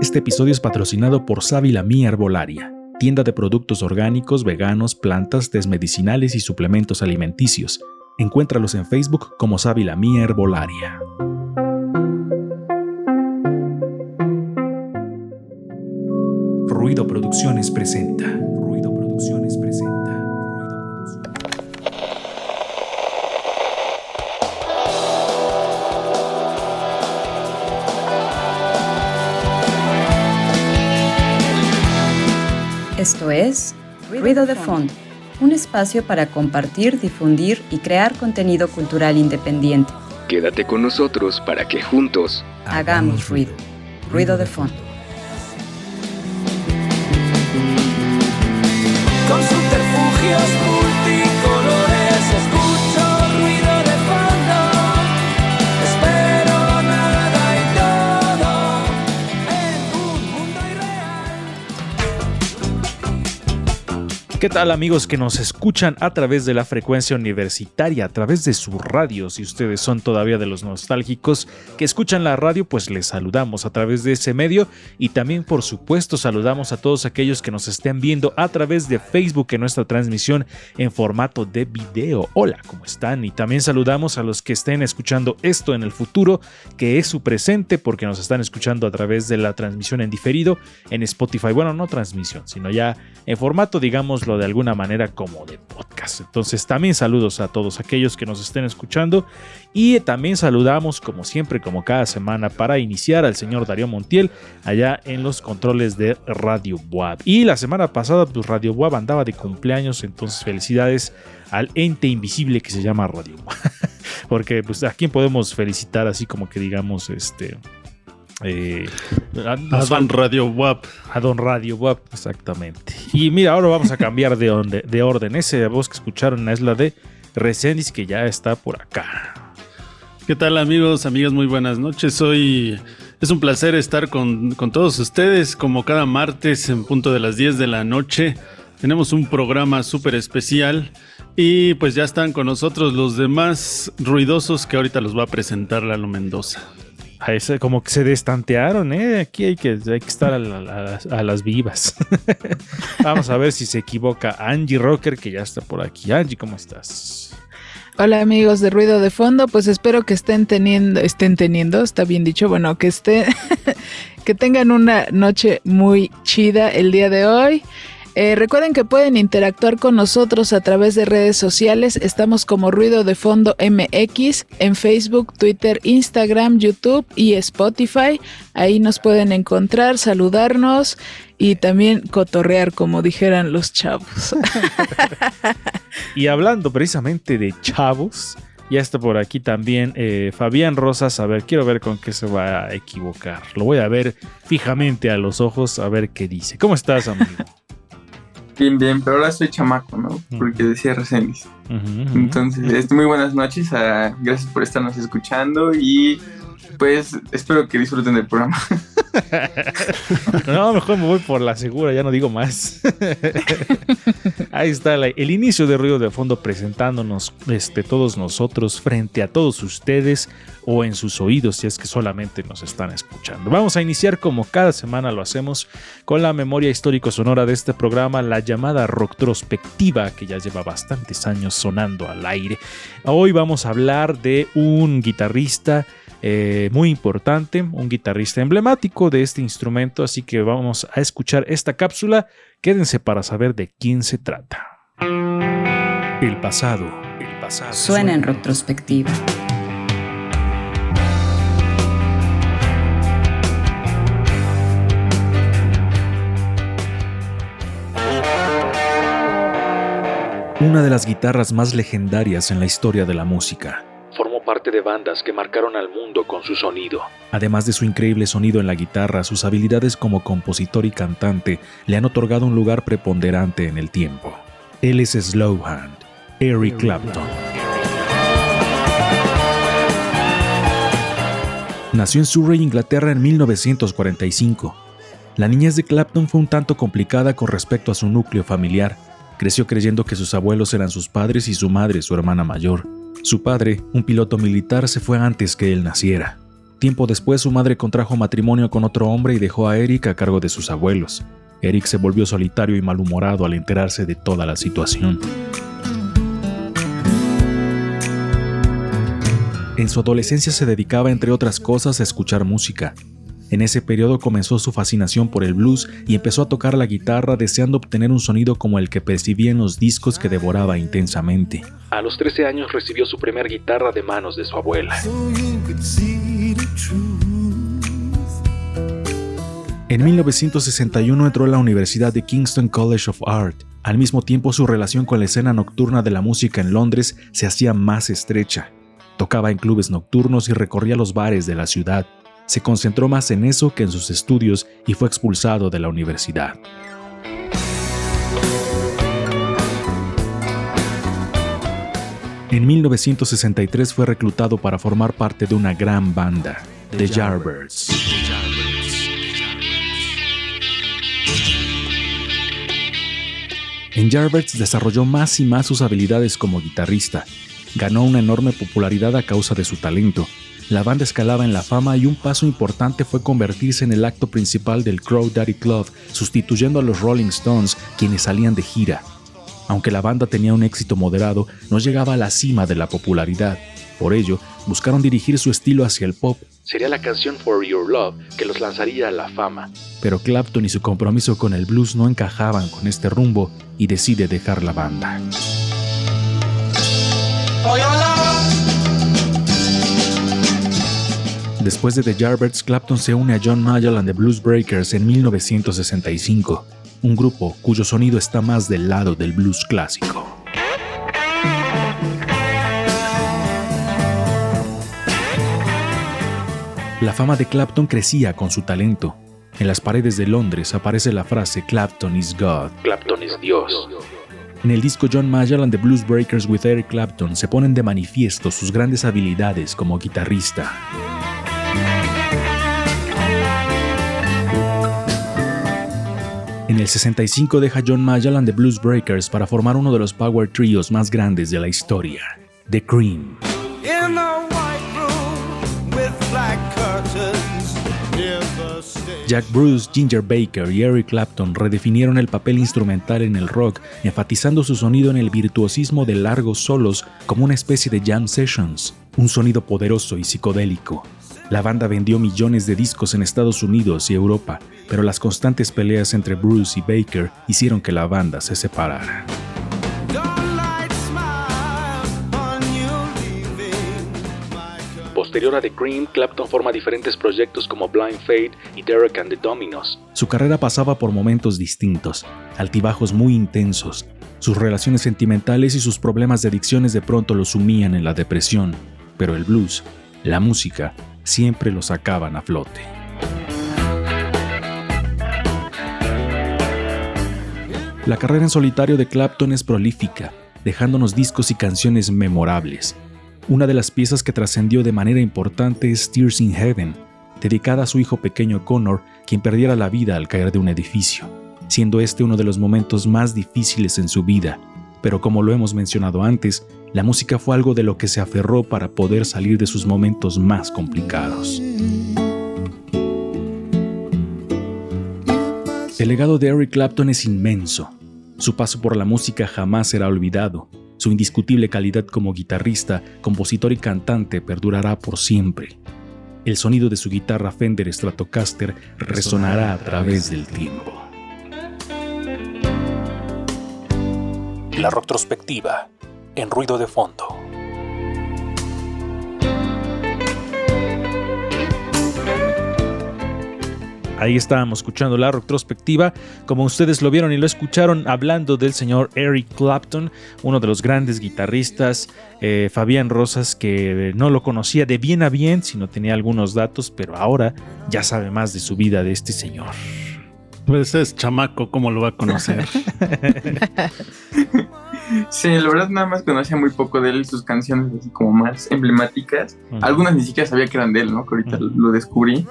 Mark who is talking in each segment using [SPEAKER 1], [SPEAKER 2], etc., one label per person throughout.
[SPEAKER 1] Este episodio es patrocinado por Sábila Mía Herbolaria, tienda de productos orgánicos, veganos, plantas, desmedicinales y suplementos alimenticios. Encuéntralos en Facebook como Sábila Mía Herbolaria. Ruido Producciones presenta.
[SPEAKER 2] Esto es Ruido de Fondo, un espacio para compartir, difundir y crear contenido cultural independiente.
[SPEAKER 3] Quédate con nosotros para que juntos
[SPEAKER 2] hagamos ruido. Ruido de Fondo.
[SPEAKER 1] ¿Qué tal amigos que nos escuchan a través de la frecuencia universitaria, a través de su radio? Si ustedes son todavía de los nostálgicos que escuchan la radio, pues les saludamos a través de ese medio y también por supuesto saludamos a todos aquellos que nos estén viendo a través de Facebook en nuestra transmisión en formato de video. Hola, ¿cómo están? Y también saludamos a los que estén escuchando esto en el futuro, que es su presente porque nos están escuchando a través de la transmisión en diferido en Spotify. Bueno, no transmisión, sino ya en formato, de alguna manera, como de podcast. Entonces, también saludos a todos aquellos que nos estén escuchando y también saludamos, como siempre, como cada semana, para iniciar al señor Darío Montiel allá en los controles de Radio Buab. Y la semana pasada, pues Radio Buab andaba de cumpleaños, entonces felicidades al ente invisible que se llama Radio Buab. Porque, pues, ¿a quién podemos felicitar así como que digamos, este... eh, a-
[SPEAKER 4] A Don Radio WAP.
[SPEAKER 1] a Don Radio Web, exactamente. Y mira, ahora vamos a cambiar de, onde- de orden. Esa voz que escucharon es la de Resendiz, que ya está por acá.
[SPEAKER 4] ¿Qué tal amigos, amigas? Muy buenas noches. Hoy es un placer estar con, con todos ustedes como cada martes en punto de las 10 de la noche. Tenemos un programa súper especial y pues ya están con nosotros los demás ruidosos que ahorita los va a presentar Lalo Mendoza.
[SPEAKER 1] Como que se destantearon, ¿eh? Aquí hay que, hay que estar a, la- a a las vivas. vamos a ver si se equivoca Angie Rocker, que ya está por aquí. Angie, ¿cómo estás?
[SPEAKER 5] Hola amigos de Ruido de Fondo, pues espero que estén teniendo, estén teniendo, está bien dicho, bueno, que estén, que tengan una noche muy chida el día de hoy. Eh, recuerden que pueden interactuar con nosotros a través de redes sociales. Estamos como Ruido de Fondo MX en Facebook, Twitter, Instagram, YouTube y Spotify. Ahí nos pueden encontrar, saludarnos y también cotorrear, como dijeran los chavos.
[SPEAKER 1] Y hablando precisamente de chavos, ya está por aquí también eh, Fabián Rosas. A ver, quiero ver con qué se va a equivocar. Lo voy a ver fijamente a los ojos a ver qué dice. ¿Cómo estás, amigo?
[SPEAKER 6] Bien, bien, pero ahora soy chamaco, ¿no? Porque decía
[SPEAKER 1] ujú.
[SPEAKER 6] Entonces, muy buenas noches, ah, gracias por estarnos escuchando y pues espero que disfruten del programa.
[SPEAKER 1] No, mejor me voy por la segura, ya no digo más. Ahí está el inicio de Ruido de Fondo presentándonos este, todos nosotros frente a todos ustedes o en sus oídos si es que solamente nos están escuchando. Vamos a iniciar como cada semana lo hacemos con la memoria histórico-sonora de este programa, la llamada Rocktrospectiva que ya lleva bastantes años sonando al aire. Hoy vamos a hablar de un guitarrista eh, muy importante, un guitarrista emblemático de este instrumento, así que vamos a escuchar esta cápsula. Quédense para saber de quién se trata. El pasado. El pasado.
[SPEAKER 2] Suena en retrospectiva.
[SPEAKER 1] Una de las guitarras más legendarias en la historia de la música. Formó parte de bandas que marcaron al mundo con su sonido. Además de su increíble sonido en la guitarra, sus habilidades como compositor y cantante le han otorgado un lugar preponderante en el tiempo. Él es Slowhand, Eric Clapton. Nació en Surrey, Inglaterra en 1945. La niñez de Clapton fue un tanto complicada con respecto a su núcleo familiar. Creció creyendo que sus abuelos eran sus padres y su madre su hermana mayor. Su padre, un piloto militar, se fue antes que él naciera. Tiempo después su madre contrajo matrimonio con otro hombre y dejó a Eric a cargo de sus abuelos. Eric se volvió solitario y malhumorado al enterarse de toda la situación. En su adolescencia se dedicaba, entre otras cosas, a escuchar música. En ese periodo comenzó su fascinación por el blues y empezó a tocar la guitarra deseando obtener un sonido como el que percibía en los discos que devoraba intensamente. A los 13 años recibió su primer guitarra de manos de su abuela. En 1961 entró a la Universidad de Kingston College of Art. Al mismo tiempo su relación con la escena nocturna de la música en Londres se hacía más estrecha. Tocaba en clubes nocturnos y recorría los bares de la ciudad. Se concentró más en eso que en sus estudios y fue expulsado de la universidad. En 1963 fue reclutado para formar parte de una gran banda, The Yardbirds. En Yardbirds desarrolló más y más sus habilidades como guitarrista, ganó una enorme popularidad a causa de su talento. La banda escalaba en la fama y un paso importante fue convertirse en el acto principal del Crow Daddy Club, sustituyendo a los Rolling Stones, quienes salían de gira. Aunque la banda tenía un éxito moderado, no llegaba a la cima de la popularidad. Por ello, buscaron dirigir su estilo hacia el pop. Sería la canción For Your Love que los lanzaría a la fama. Pero Clapton y su compromiso con el blues no encajaban con este rumbo y decide dejar la banda. Después de The Yardbirds, Clapton se une a John Mayall and the Blues Breakers en 1965, un grupo cuyo sonido está más del lado del blues clásico. La fama de Clapton crecía con su talento. En las paredes de Londres aparece la frase Clapton is God. Clapton es Dios. En el disco John Mayall and the Blues Breakers with Eric Clapton se ponen de manifiesto sus grandes habilidades como guitarrista. El 65 deja John Mayall and the Blues Breakers para formar uno de los power trios más grandes de la historia, The Cream. Jack Bruce, Ginger Baker y Eric Clapton redefinieron el papel instrumental en el rock, enfatizando su sonido en el virtuosismo de largos solos como una especie de jam sessions, un sonido poderoso y psicodélico. La banda vendió millones de discos en Estados Unidos y Europa, pero las constantes peleas entre Bruce y Baker hicieron que la banda se separara. Posterior a The Cream, Clapton forma diferentes proyectos como Blind Fate y Derek and the Dominos. Su carrera pasaba por momentos distintos, altibajos muy intensos. Sus relaciones sentimentales y sus problemas de adicciones de pronto lo sumían en la depresión, pero el blues, la música, siempre lo sacaban a flote. La carrera en solitario de Clapton es prolífica, dejándonos discos y canciones memorables. Una de las piezas que trascendió de manera importante es Tears in Heaven, dedicada a su hijo pequeño Connor, quien perdiera la vida al caer de un edificio, siendo este uno de los momentos más difíciles en su vida. Pero como lo hemos mencionado antes, la música fue algo de lo que se aferró para poder salir de sus momentos más complicados. El legado de Eric Clapton es inmenso. Su paso por la música jamás será olvidado. Su indiscutible calidad como guitarrista, compositor y cantante perdurará por siempre. El sonido de su guitarra Fender Stratocaster resonará a través del tiempo. La retrospectiva en ruido de fondo. Ahí estábamos escuchando la retrospectiva, como ustedes lo vieron y lo escucharon, hablando del señor Eric Clapton, uno de los grandes guitarristas, eh, Fabián Rosas, que no lo conocía de bien a bien, sino tenía algunos datos, pero ahora ya sabe más de su vida de este señor.
[SPEAKER 4] Pues es chamaco, ¿cómo lo va a conocer?
[SPEAKER 6] Sí, la verdad nada más conocía muy poco de él y sus canciones así como más emblemáticas. Algunas ni siquiera sabía que eran de él, ¿no? Que ahorita lo descubrí.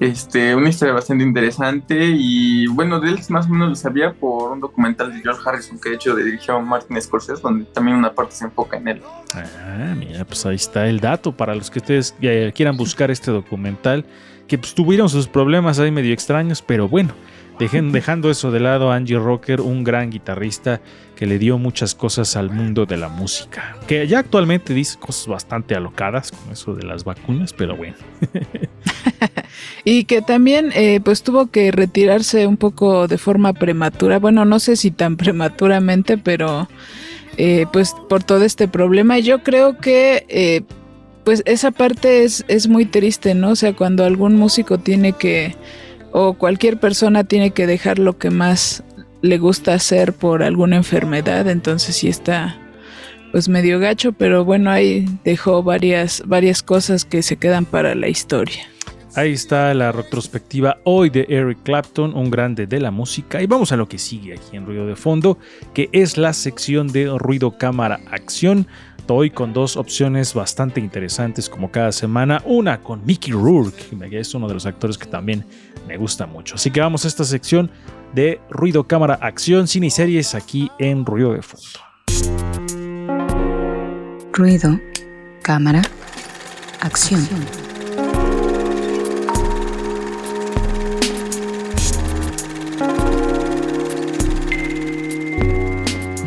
[SPEAKER 6] Este, una historia bastante interesante y bueno, de él más o menos lo sabía por un documental de George Harrison que de hecho dirigió Martin Scorsese, donde también una parte se enfoca en él.
[SPEAKER 1] Ah, mira, pues ahí está el dato para los que ustedes eh, quieran buscar este documental, que pues tuvieron sus problemas ahí medio extraños, pero bueno, dejen- dejando eso de lado, Angie Rocker, un gran guitarrista que le dio muchas cosas al mundo de la música, que ya actualmente dice cosas bastante alocadas con eso de las vacunas, pero bueno.
[SPEAKER 5] Y que también eh, pues tuvo que retirarse un poco de forma prematura. Bueno, no sé si tan prematuramente, pero eh, pues por todo este problema. Yo creo que eh, pues esa parte es, es muy triste, ¿no? O sea, cuando algún músico tiene que, o cualquier persona tiene que dejar lo que más le gusta hacer por alguna enfermedad, entonces sí está pues medio gacho, pero bueno, ahí dejó varias, varias cosas que se quedan para la historia.
[SPEAKER 1] Ahí está la retrospectiva hoy de Eric Clapton, un grande de la música. Y vamos a lo que sigue aquí en Ruido de Fondo, que es la sección de Ruido Cámara Acción. Hoy con dos opciones bastante interesantes como cada semana. Una con Mickey Rourke, que es uno de los actores que también me gusta mucho. Así que vamos a esta sección de Ruido Cámara Acción, cine y series aquí en Ruido de Fondo.
[SPEAKER 2] Ruido, cámara, acción.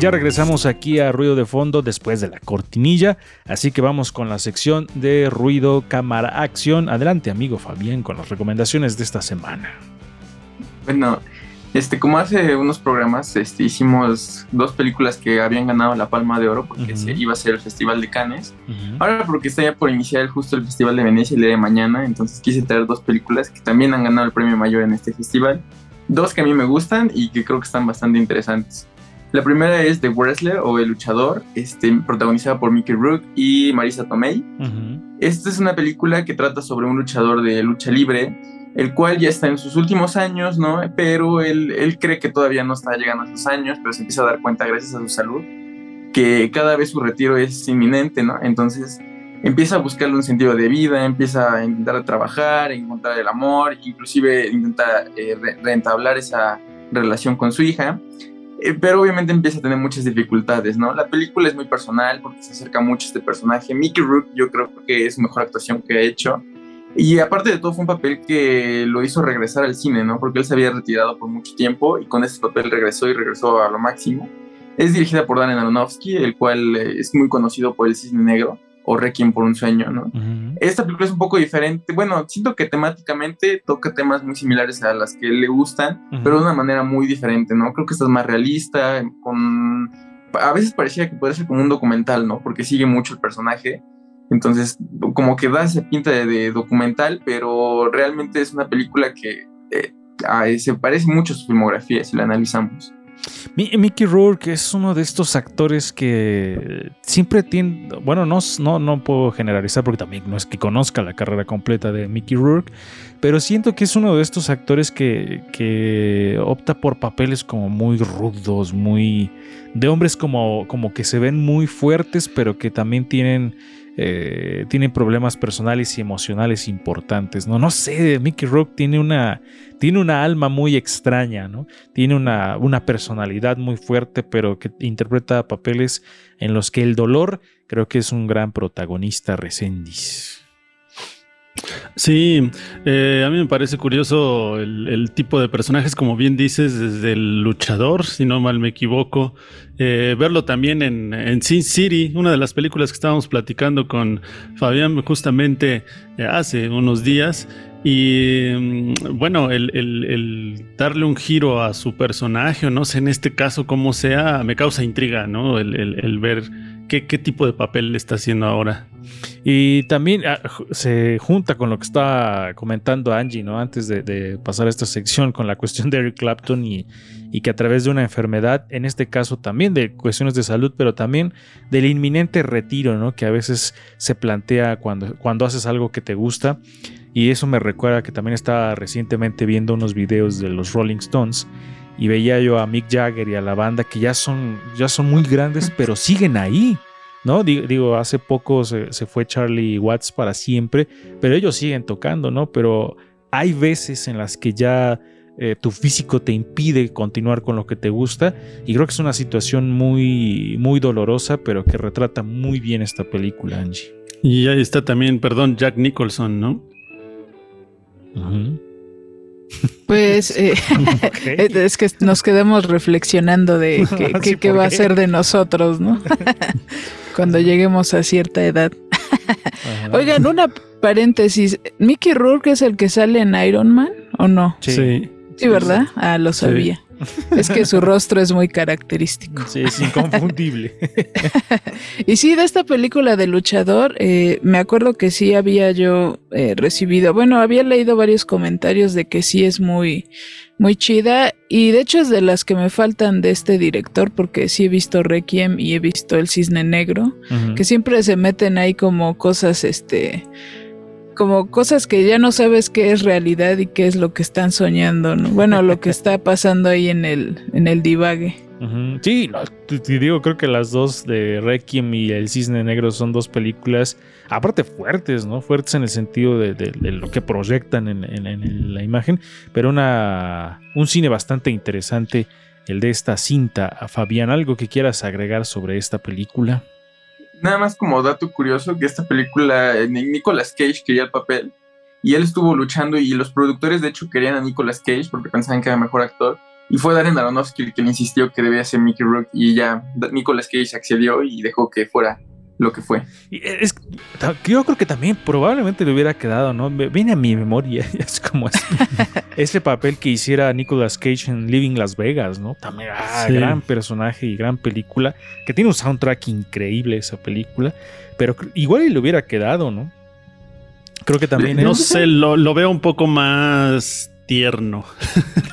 [SPEAKER 1] Ya regresamos aquí a Ruido de Fondo después de la cortinilla, así que vamos con la sección de Ruido Cámara Acción. Adelante, amigo Fabián, con las recomendaciones de esta semana.
[SPEAKER 6] Bueno, este, como hace unos programas, este, hicimos dos películas que habían ganado la Palma de Oro porque se iba a ser el Festival de Cannes. Ahora porque está ya por iniciar justo el Festival de Venecia el día de mañana, entonces quise traer dos películas que también han ganado el premio mayor en este festival. Dos que a mí me gustan y que creo que están bastante interesantes. La primera es The Wrestler o El Luchador, este, protagonizada por Mickey Rourke y Marisa Tomei. Esta es una película que trata sobre un luchador de lucha libre, el cual ya está en sus últimos años, ¿no? Pero él, él cree que todavía no está llegando a sus años, pero se empieza a dar cuenta gracias a su salud que cada vez su retiro es inminente, ¿no? Entonces empieza a buscarle un sentido de vida, empieza a intentar trabajar, a encontrar el amor, inclusive intenta eh, re- reentablar esa relación con su hija. Eh, pero obviamente empieza a tener muchas dificultades, ¿no? La película es muy personal porque se acerca mucho a este personaje. Mickey Rourke yo creo que es su mejor actuación que ha hecho. Y aparte de todo fue un papel que lo hizo regresar al cine, ¿no? Porque él se había retirado por mucho tiempo y con ese papel regresó y regresó a lo máximo. Es dirigida por Darren Aronofsky, el cual eh, es muy conocido por El Cisne Negro o Requiem por un Sueño, ¿no? Esta película es un poco diferente. Bueno, siento que temáticamente toca temas muy similares a las que le gustan, pero de una manera muy diferente, ¿no? Creo que esta es más realista, con... A veces parecía que puede ser como un documental, ¿no? Porque sigue mucho el personaje. Entonces, como que da esa pinta de, de documental, pero realmente es una película que eh, se parece mucho a su filmografía si la analizamos.
[SPEAKER 1] Mi- Mickey Rourke es uno de estos actores que siempre tiene, bueno, no, no, no puedo generalizar porque también no es que conozca la carrera completa de Mickey Rourke, pero siento que es uno de estos actores que, que opta por papeles como muy rudos, muy de hombres como, como que se ven muy fuertes, pero que también tienen, eh, tienen problemas personales y emocionales importantes. No, no sé, Mickey Rourke tiene una, tiene una alma muy extraña, ¿no? tiene una, una personalidad muy fuerte, pero que interpreta papeles en los que el dolor creo que es un gran protagonista, Resendiz.
[SPEAKER 4] Sí, eh, a mí me parece curioso el tipo de personajes, como bien dices, desde el luchador, si no mal me equivoco, eh, verlo también en, Sin City, una de las películas que estábamos platicando con Fabián justamente eh, hace unos días. Y mm, bueno, el, darle un giro a su personaje, o no sé, en este caso cómo sea, me causa intriga, ¿no? El, ver qué, tipo de papel está haciendo ahora.
[SPEAKER 1] Y también ah, se junta con lo que estaba comentando Angie, ¿no? Antes de, de pasar a esta sección con la cuestión de Eric Clapton y, y que a través de una enfermedad, en este caso también de cuestiones de salud, pero también del inminente retiro, ¿no? Que a veces se plantea cuando, cuando haces algo que te gusta. Y eso me recuerda que también estaba recientemente viendo unos videos de los Rolling Stones y veía yo a Mick Jagger y a la banda que ya son, ya son muy grandes, pero siguen ahí. ¿no? Digo, hace poco se, se fue Charlie Watts para siempre, pero ellos siguen tocando, ¿no? Pero hay veces en las que ya eh, tu físico te impide continuar con lo que te gusta y creo que es una situación muy, muy dolorosa, pero que retrata muy bien esta película, Angie.
[SPEAKER 4] Y ahí está también, perdón, Jack Nicholson, ¿no?
[SPEAKER 5] Pues eh, es que nos quedemos reflexionando de qué, qué-
[SPEAKER 1] Sí,
[SPEAKER 5] qué
[SPEAKER 1] ¿por
[SPEAKER 5] va a ser de nosotros, ¿no? Cuando lleguemos a cierta edad.
[SPEAKER 1] Ajá.
[SPEAKER 5] Oigan, una paréntesis. ¿Mickey Rourke es el que sale en Iron Man o no?
[SPEAKER 1] Sí.
[SPEAKER 5] Sí, ¿verdad? Ah, lo sabía. Es que su rostro es muy característico.
[SPEAKER 1] Sí, es inconfundible.
[SPEAKER 5] Y sí, de esta película de luchador, eh, me acuerdo que sí había yo eh, recibido, bueno, había leído varios comentarios de que sí es muy, muy chida. Y de hecho es de las que me faltan de este director, porque sí he visto Requiem y he visto El Cisne Negro, que siempre se meten ahí como cosas, este, como cosas que ya no sabes qué es realidad y qué es lo que están soñando, ¿no? Bueno, lo que está pasando ahí en el, en el divague.
[SPEAKER 1] Sí, no, te, digo, creo que las dos de Requiem y El Cisne Negro son dos películas, aparte fuertes, ¿no? Fuertes en el sentido de, de- de lo que proyectan en, en- en la imagen, pero una, un cine bastante interesante, el de esta cinta. Fabián, ¿algo que quieras agregar sobre esta película?
[SPEAKER 6] Nada más como dato curioso que esta película, eh, Ni- Nicolas Cage quería el papel y él estuvo luchando y los productores de hecho querían a Nicolas Cage porque pensaban que era mejor actor y fue Darren Aronofsky el que le insistió que debía ser Mickey Rourke y ya Nicolas Cage accedió y dejó que fuera lo que fue.
[SPEAKER 1] Y es, yo creo que también probablemente le hubiera quedado, ¿no? Viene a mi memoria, es como es- ese papel que hiciera Nicolas Cage en Living Las Vegas, ¿no? También, ah,
[SPEAKER 4] Sí.
[SPEAKER 1] gran personaje y gran película, que tiene un soundtrack increíble esa película, pero igual y le hubiera quedado, ¿no? Creo que también
[SPEAKER 4] No
[SPEAKER 1] es-
[SPEAKER 4] sé, lo, lo veo un poco más tierno.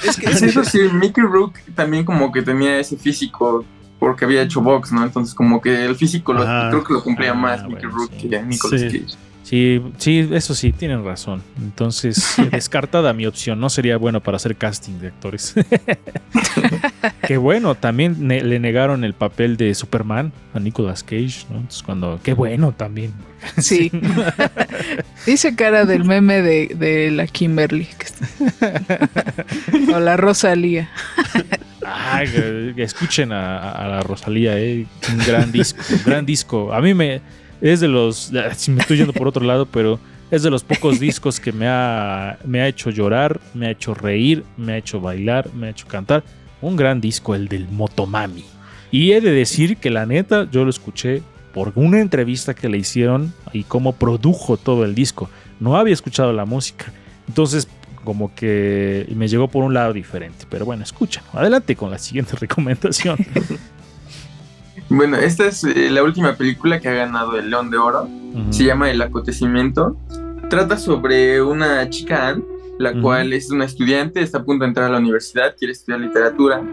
[SPEAKER 6] Es que eso sí, Mickey Rourke también como que tenía ese físico porque había hecho box, ¿no? Entonces como que el físico lo- creo que lo cumplía
[SPEAKER 1] Ah,
[SPEAKER 6] más
[SPEAKER 1] bueno,
[SPEAKER 6] Mickey Rourke
[SPEAKER 1] sí.
[SPEAKER 6] que Nicolas
[SPEAKER 4] Sí.
[SPEAKER 6] Cage.
[SPEAKER 1] Sí, sí, eso sí, tienen razón. Entonces, descartada mi opción. No sería bueno para hacer casting de actores. Qué bueno, también ne- le negaron el papel de Superman a Nicolas Cage, ¿no? Entonces, cuando. Qué bueno también.
[SPEAKER 5] Sí. Dice cara del meme de, de la Kimberly. o la Rosalía.
[SPEAKER 1] Ah, escuchen a, la Rosalía, ¿eh? Un gran disco, un gran disco. A mí me. Es de los. Si me estoy yendo por otro lado, pero es de los pocos discos que me ha, me ha hecho llorar, me ha hecho reír, me ha hecho bailar, me ha hecho cantar. Un gran disco, el del Motomami. Y he de decir que la neta, yo lo escuché por una entrevista que le hicieron y cómo produjo todo el disco. No había escuchado la música. Entonces, como que me llegó por un lado diferente. Pero bueno, escucha. Adelante con la siguiente recomendación.
[SPEAKER 6] Bueno, esta es eh, la última película que ha ganado el León de Oro. Se llama El Acontecimiento. Trata sobre una chica, Anne, la cual es una estudiante, está a punto de entrar a la universidad, quiere estudiar literatura,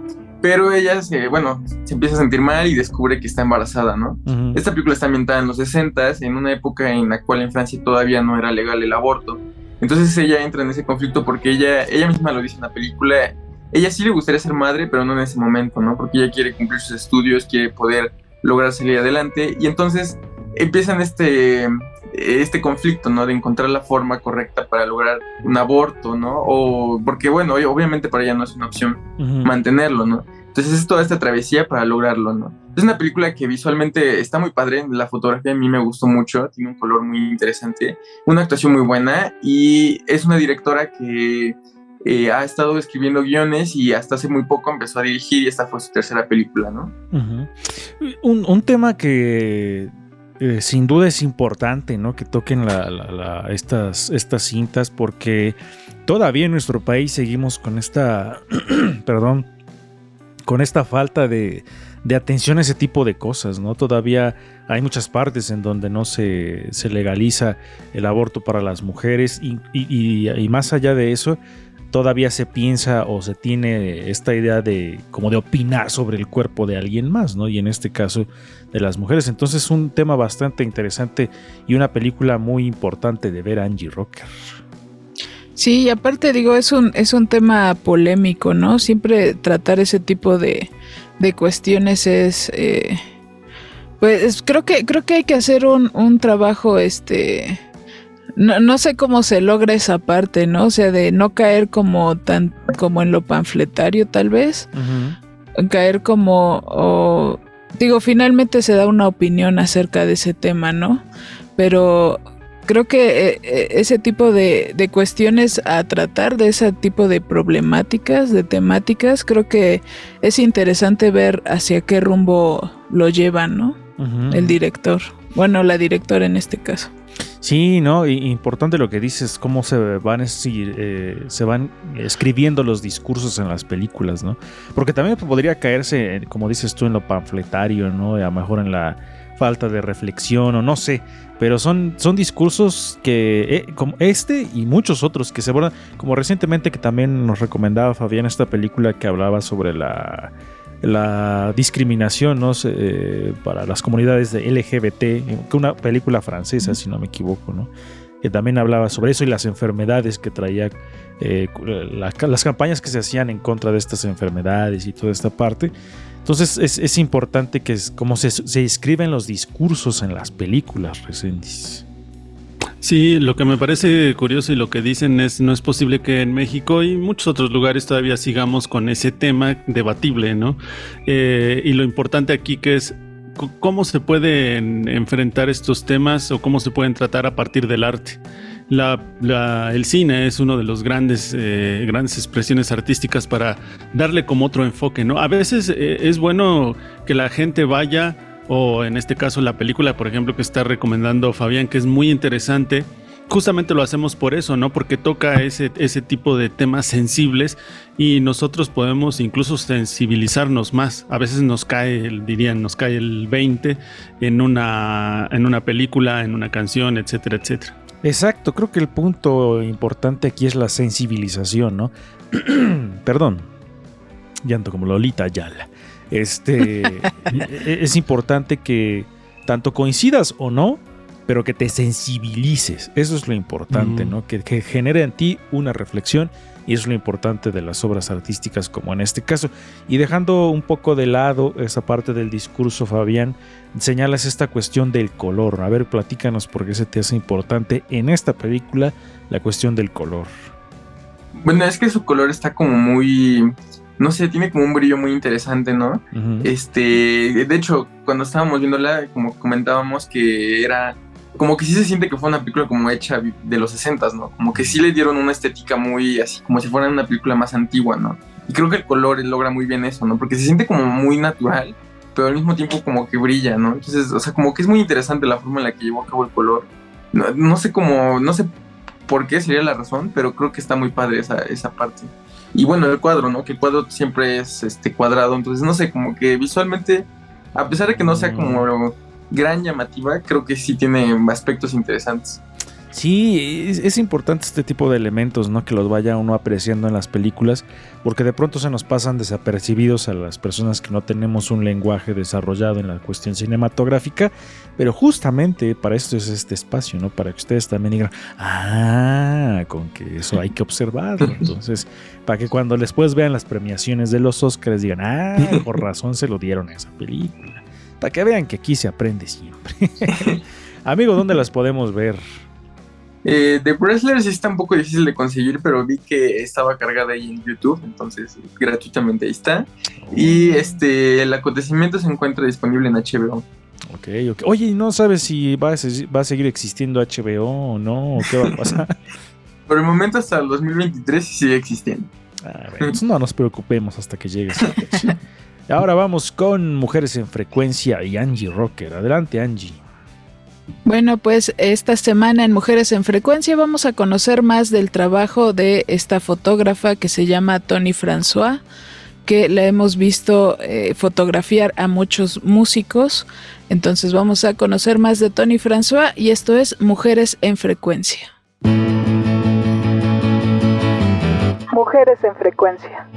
[SPEAKER 6] pero ella se, bueno, se empieza a sentir mal y descubre que está embarazada, ¿no? Esta película está ambientada en los 60 en una época en la cual en Francia todavía no era legal el aborto. Entonces ella entra en ese conflicto porque ella, ella misma lo dice en la película, ella sí le gustaría ser madre, pero no en ese momento, ¿no? Porque ella quiere cumplir sus estudios, quiere poder lograr salir adelante y entonces empiezan este este conflicto, ¿no? De encontrar la forma correcta para lograr un aborto, ¿no? O porque bueno, obviamente para ella no es una opción mantenerlo, ¿no? Entonces es toda esta travesía para lograrlo, ¿no? Es una película que visualmente está muy padre, la fotografía a mí me gustó mucho, tiene un color muy interesante, una actuación muy buena y es una directora que eh, ha estado escribiendo guiones y hasta hace muy poco empezó a dirigir y esta fue su tercera película, ¿no?
[SPEAKER 1] Un, tema que eh, sin duda es importante, ¿no? Que toquen la- la- estas, estas cintas porque todavía en nuestro país seguimos con esta, perdón, con esta falta de, de atención a ese tipo de cosas, ¿no? Todavía hay muchas partes en donde no se, se legaliza el aborto para las mujeres y, y- más allá de eso, todavía se piensa o se tiene esta idea de como de opinar sobre el cuerpo de alguien más, ¿no? Y en este caso de las mujeres. Entonces un tema bastante interesante y una película muy importante de ver Angie Rocker.
[SPEAKER 5] Sí, y aparte digo, es un, es un tema polémico, ¿no? Siempre tratar ese tipo de, de cuestiones es... eh, pues creo que, creo que hay que hacer un, un trabajo, este... no, no sé cómo se logra esa parte, ¿no? O sea, de no caer como tan como en lo panfletario tal vez, caer como o, digo, finalmente se da una opinión acerca de ese tema, ¿no? Pero creo que eh, eh, ese tipo de, de, cuestiones a tratar, de ese tipo de problemáticas, de temáticas, creo que es interesante ver hacia qué rumbo lo llevan, ¿no? El director. Bueno, la directora en este caso.
[SPEAKER 1] Sí, no, importante lo que dices, cómo se van, eh, se van escribiendo los discursos en las películas, ¿no? Porque también podría caerse, como dices tú, en lo panfletario, ¿no? A lo mejor en la falta de reflexión o no sé, pero son, son discursos que, eh, como este y muchos otros que se abordan, como recientemente que también nos recomendaba Fabián esta película que hablaba sobre la la discriminación ¿no? Eh, para las comunidades de LGBT, que una película francesa, si no me equivoco, ¿no? que también hablaba sobre eso y las enfermedades que traía, eh, las campañas que se hacían en contra de estas enfermedades y toda esta parte. Entonces es, importante que como se, se, escriben los discursos en las películas, Resendiz.
[SPEAKER 4] Sí, lo que me parece curioso y lo que dicen es no es posible que en México y muchos otros lugares todavía sigamos con ese tema debatible, ¿no? Eh, y lo importante aquí que es cómo se pueden enfrentar estos temas o cómo se pueden tratar a partir del arte. El cine es uno de los grandes, eh, grandes expresiones artísticas para darle como otro enfoque, ¿no? A veces eh, es bueno que la gente vaya o en este caso la película, por ejemplo, que está recomendando Fabián, que es muy interesante. Justamente lo hacemos por eso, ¿no? Porque toca ese, ese tipo de temas sensibles y nosotros podemos incluso sensibilizarnos más. A veces nos cae, dirían, nos cae el 20 en una, en una película, en una canción, etcétera, etcétera.
[SPEAKER 1] Exacto, creo que el punto importante aquí es la sensibilización, ¿no? Perdón, llanto como Lolita Yala. Este, e-, es importante que tanto coincidas o no, pero que te sensibilices. Eso es lo importante, mm. ¿no? Que, genere en ti una reflexión y es lo importante de las obras artísticas como en este caso. Y dejando un poco de lado esa parte del discurso, Fabián, señalas esta cuestión del color. A ver, platícanos por qué se te hace importante en esta película la cuestión del color.
[SPEAKER 6] Bueno, es que su color está como muy no sé, tiene como un brillo muy interesante, ¿no? Este, de hecho, cuando estábamos viéndola, como comentábamos que era, como que sí se siente que fue una película como hecha de los 60, ¿no? Como que sí le dieron una estética muy así, como si fuera una película más antigua, ¿no? Y creo que el color logra muy bien eso, ¿no? Porque se siente como muy natural, pero al mismo tiempo como que brilla, ¿no? Entonces, o sea, como que es muy interesante la forma en la que llevó a cabo el color. No, no sé cómo, no sé por qué sería la razón, pero creo que está muy padre esa, esa parte. Y bueno, el cuadro, ¿no? Que el cuadro siempre es este cuadrado, entonces no sé, como que visualmente, a pesar de que no sea como gran llamativa, creo que sí tiene aspectos interesantes.
[SPEAKER 1] Sí, es, importante este tipo de elementos, ¿no? Que los vaya uno apreciando en las películas, porque de pronto se nos pasan desapercibidos a las personas que no tenemos un lenguaje desarrollado en la cuestión cinematográfica, pero justamente para esto es este espacio, ¿no? Para que ustedes también digan, ah, con que eso hay que observarlo. Entonces, para que cuando después vean las premiaciones de los Oscars digan, ah, por razón se lo dieron a esa película. Para que vean que aquí se aprende siempre. Amigo, ¿dónde las podemos ver?
[SPEAKER 6] Eh, The Wrestlers está un poco difícil de conseguir, pero vi que estaba cargada ahí en YouTube, entonces gratuitamente ahí está. Y este, el acontecimiento se encuentra disponible en HBO.
[SPEAKER 1] Ok, ok. Oye, ¿no sabes si va a, va a seguir existiendo HBO o no? ¿O qué va a pasar?
[SPEAKER 6] Por el momento hasta el 2023 sigue existiendo.
[SPEAKER 1] Ah, no nos preocupemos hasta que llegue. Ahora vamos con Mujeres en Frecuencia y Angie Rocker. Adelante, Angie.
[SPEAKER 5] Bueno, pues esta semana en Mujeres en Frecuencia vamos a conocer más del trabajo de esta fotógrafa que se llama Tony François, que la hemos visto eh, fotografiar a muchos músicos. Entonces vamos a conocer más de Tony François y esto es Mujeres en Frecuencia. Mujeres en Frecuencia.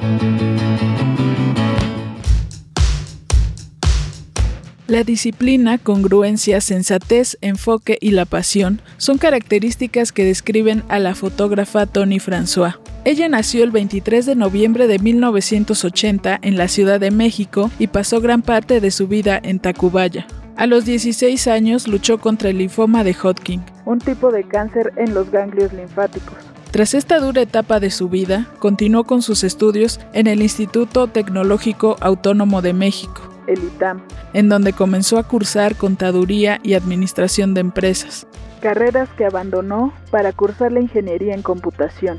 [SPEAKER 5] La disciplina, congruencia, sensatez, enfoque y la pasión son características que describen a la fotógrafa Tony François. Ella nació el 23 de noviembre de 1980 en la Ciudad de México y pasó gran parte de su vida en Tacubaya. A los 16 años luchó contra el linfoma de Hodgkin. un tipo de cáncer en los ganglios linfáticos. Tras esta dura etapa de su vida, continuó con sus estudios en el Instituto Tecnológico Autónomo de México, el ITAM, en donde comenzó a cursar contaduría y administración de empresas, carreras que abandonó para cursar la ingeniería en computación.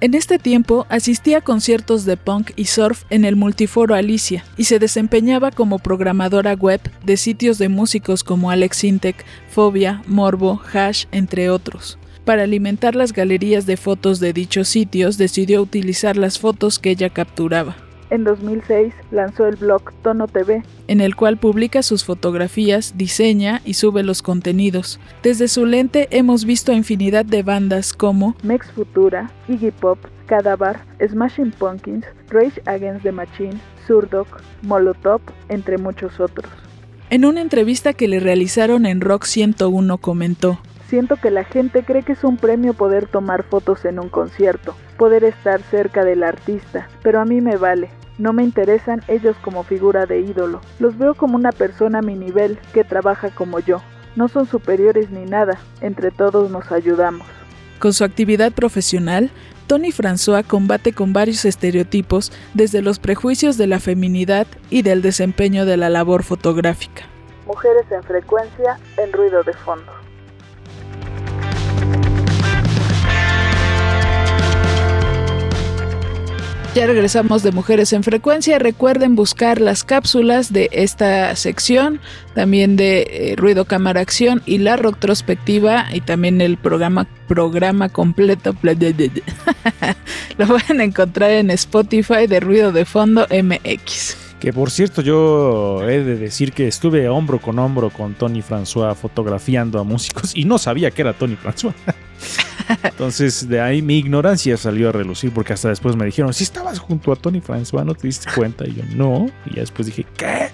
[SPEAKER 5] En este tiempo asistía a conciertos de punk y surf en el multiforo Alicia y se desempeñaba como programadora web de sitios de músicos como Alex Intec, Fobia, Morbo, Hash, entre otros. Para alimentar las galerías de fotos de dichos sitios decidió utilizar las fotos que ella capturaba. En 2006 lanzó el blog Tono TV, en el cual publica sus fotografías, diseña y sube los contenidos. Desde su lente hemos visto a infinidad de bandas como Mex Futura, Iggy Pop, Cadavar, Smashing Pumpkins, Rage Against the Machine, Surdoc, Molotov, entre muchos otros. En una entrevista que le realizaron en Rock 101 comentó, Siento que la gente cree que es un premio poder tomar fotos en un concierto, poder estar cerca del artista, pero a mí me vale. No me interesan ellos como figura de ídolo. Los veo como una persona a mi nivel que trabaja como yo. No son superiores ni nada. Entre todos nos ayudamos. Con su actividad profesional, Tony François combate con varios estereotipos desde los prejuicios de la feminidad y del desempeño de la labor fotográfica. Mujeres en frecuencia en ruido de fondo. Ya regresamos de Mujeres en Frecuencia. Recuerden buscar las cápsulas de esta sección, también de eh, Ruido Cámara Acción y la retrospectiva y también el programa programa completo. Lo pueden encontrar en Spotify de Ruido de Fondo MX.
[SPEAKER 1] Que por cierto, yo he de decir que estuve hombro con hombro con Tony François fotografiando a músicos y no sabía que era Tony François. Entonces, de ahí mi ignorancia salió a relucir porque hasta después me dijeron, si estabas junto a Tony François, ¿no te diste cuenta? Y yo, no. Y ya después dije, ¿qué?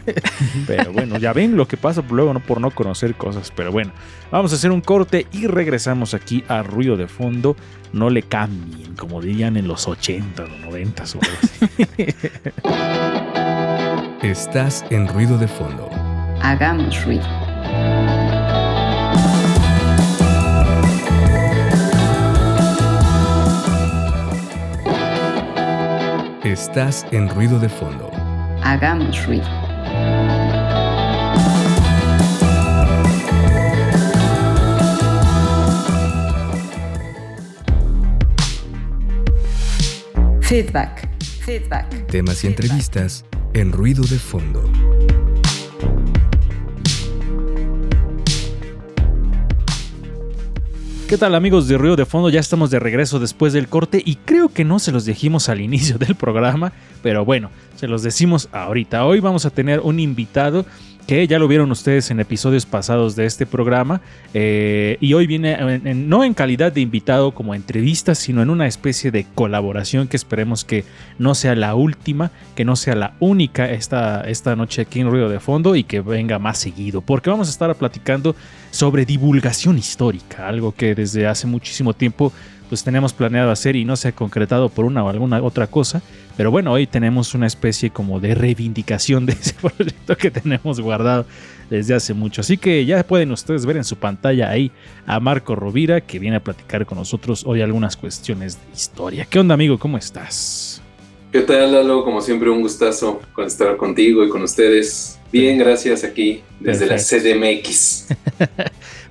[SPEAKER 1] pero bueno, ya ven lo que pasa luego no por no conocer cosas. Pero bueno, vamos a hacer un corte y regresamos aquí a ruido de fondo. No le cambien, como dirían en los 80 o 90 o
[SPEAKER 7] Estás en ruido de fondo.
[SPEAKER 2] Hagamos ruido.
[SPEAKER 7] Estás en ruido de fondo.
[SPEAKER 2] Hagamos ruido. Feedback. Feedback.
[SPEAKER 7] Temas y entrevistas en ruido de fondo.
[SPEAKER 1] ¿Qué tal amigos de Ruido de Fondo? Ya estamos de regreso después del corte y creo que no se los dijimos al inicio del programa, pero bueno, se los decimos ahorita. Hoy vamos a tener un invitado que ya lo vieron ustedes en episodios pasados de este programa eh, y hoy viene en- en- no en calidad de invitado como entrevista, sino en una especie de colaboración que esperemos que no sea la última, que no sea la única esta, esta noche aquí en Ruido de Fondo y que venga más seguido, porque vamos a estar platicando sobre divulgación histórica, algo que desde hace muchísimo tiempo pues tenemos planeado hacer y no se ha concretado por una o alguna otra cosa. Pero bueno, hoy tenemos una especie como de reivindicación de ese proyecto que tenemos guardado desde hace mucho. Así que ya pueden ustedes ver en su pantalla ahí a Marco Rovira que viene a platicar con nosotros hoy algunas cuestiones de historia. ¿Qué onda amigo? ¿Cómo estás?
[SPEAKER 8] ¿Qué tal, Lalo? Como siempre, un gustazo con estar contigo y con ustedes. Bien, gracias aquí desde
[SPEAKER 1] Perfecto.
[SPEAKER 8] la CDMX.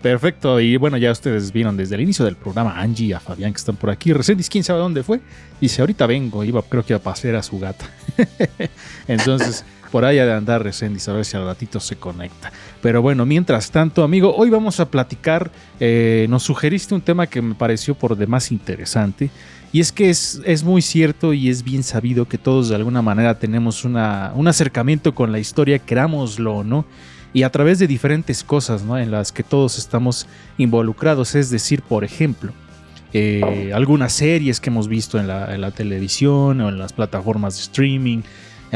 [SPEAKER 1] Perfecto, y bueno, ya ustedes vieron desde el inicio del programa Angie y a Fabián que están por aquí. Resendiz, quién sabe dónde fue. Dice, ahorita vengo, iba, creo que iba a pasear a su gata. Entonces, por ahí ha de andar Resendiz, a ver si al ratito se conecta. Pero bueno, mientras tanto, amigo, hoy vamos a platicar. eh, nos sugeriste un tema que me pareció por demás interesante. Y es que es, es muy cierto y es bien sabido que todos de alguna manera tenemos una, un acercamiento con la historia, querámoslo o no y a través de diferentes cosas ¿no? en las que todos estamos involucrados. Es decir, por ejemplo, eh, algunas series que hemos visto en la, en la televisión o en las plataformas de streaming,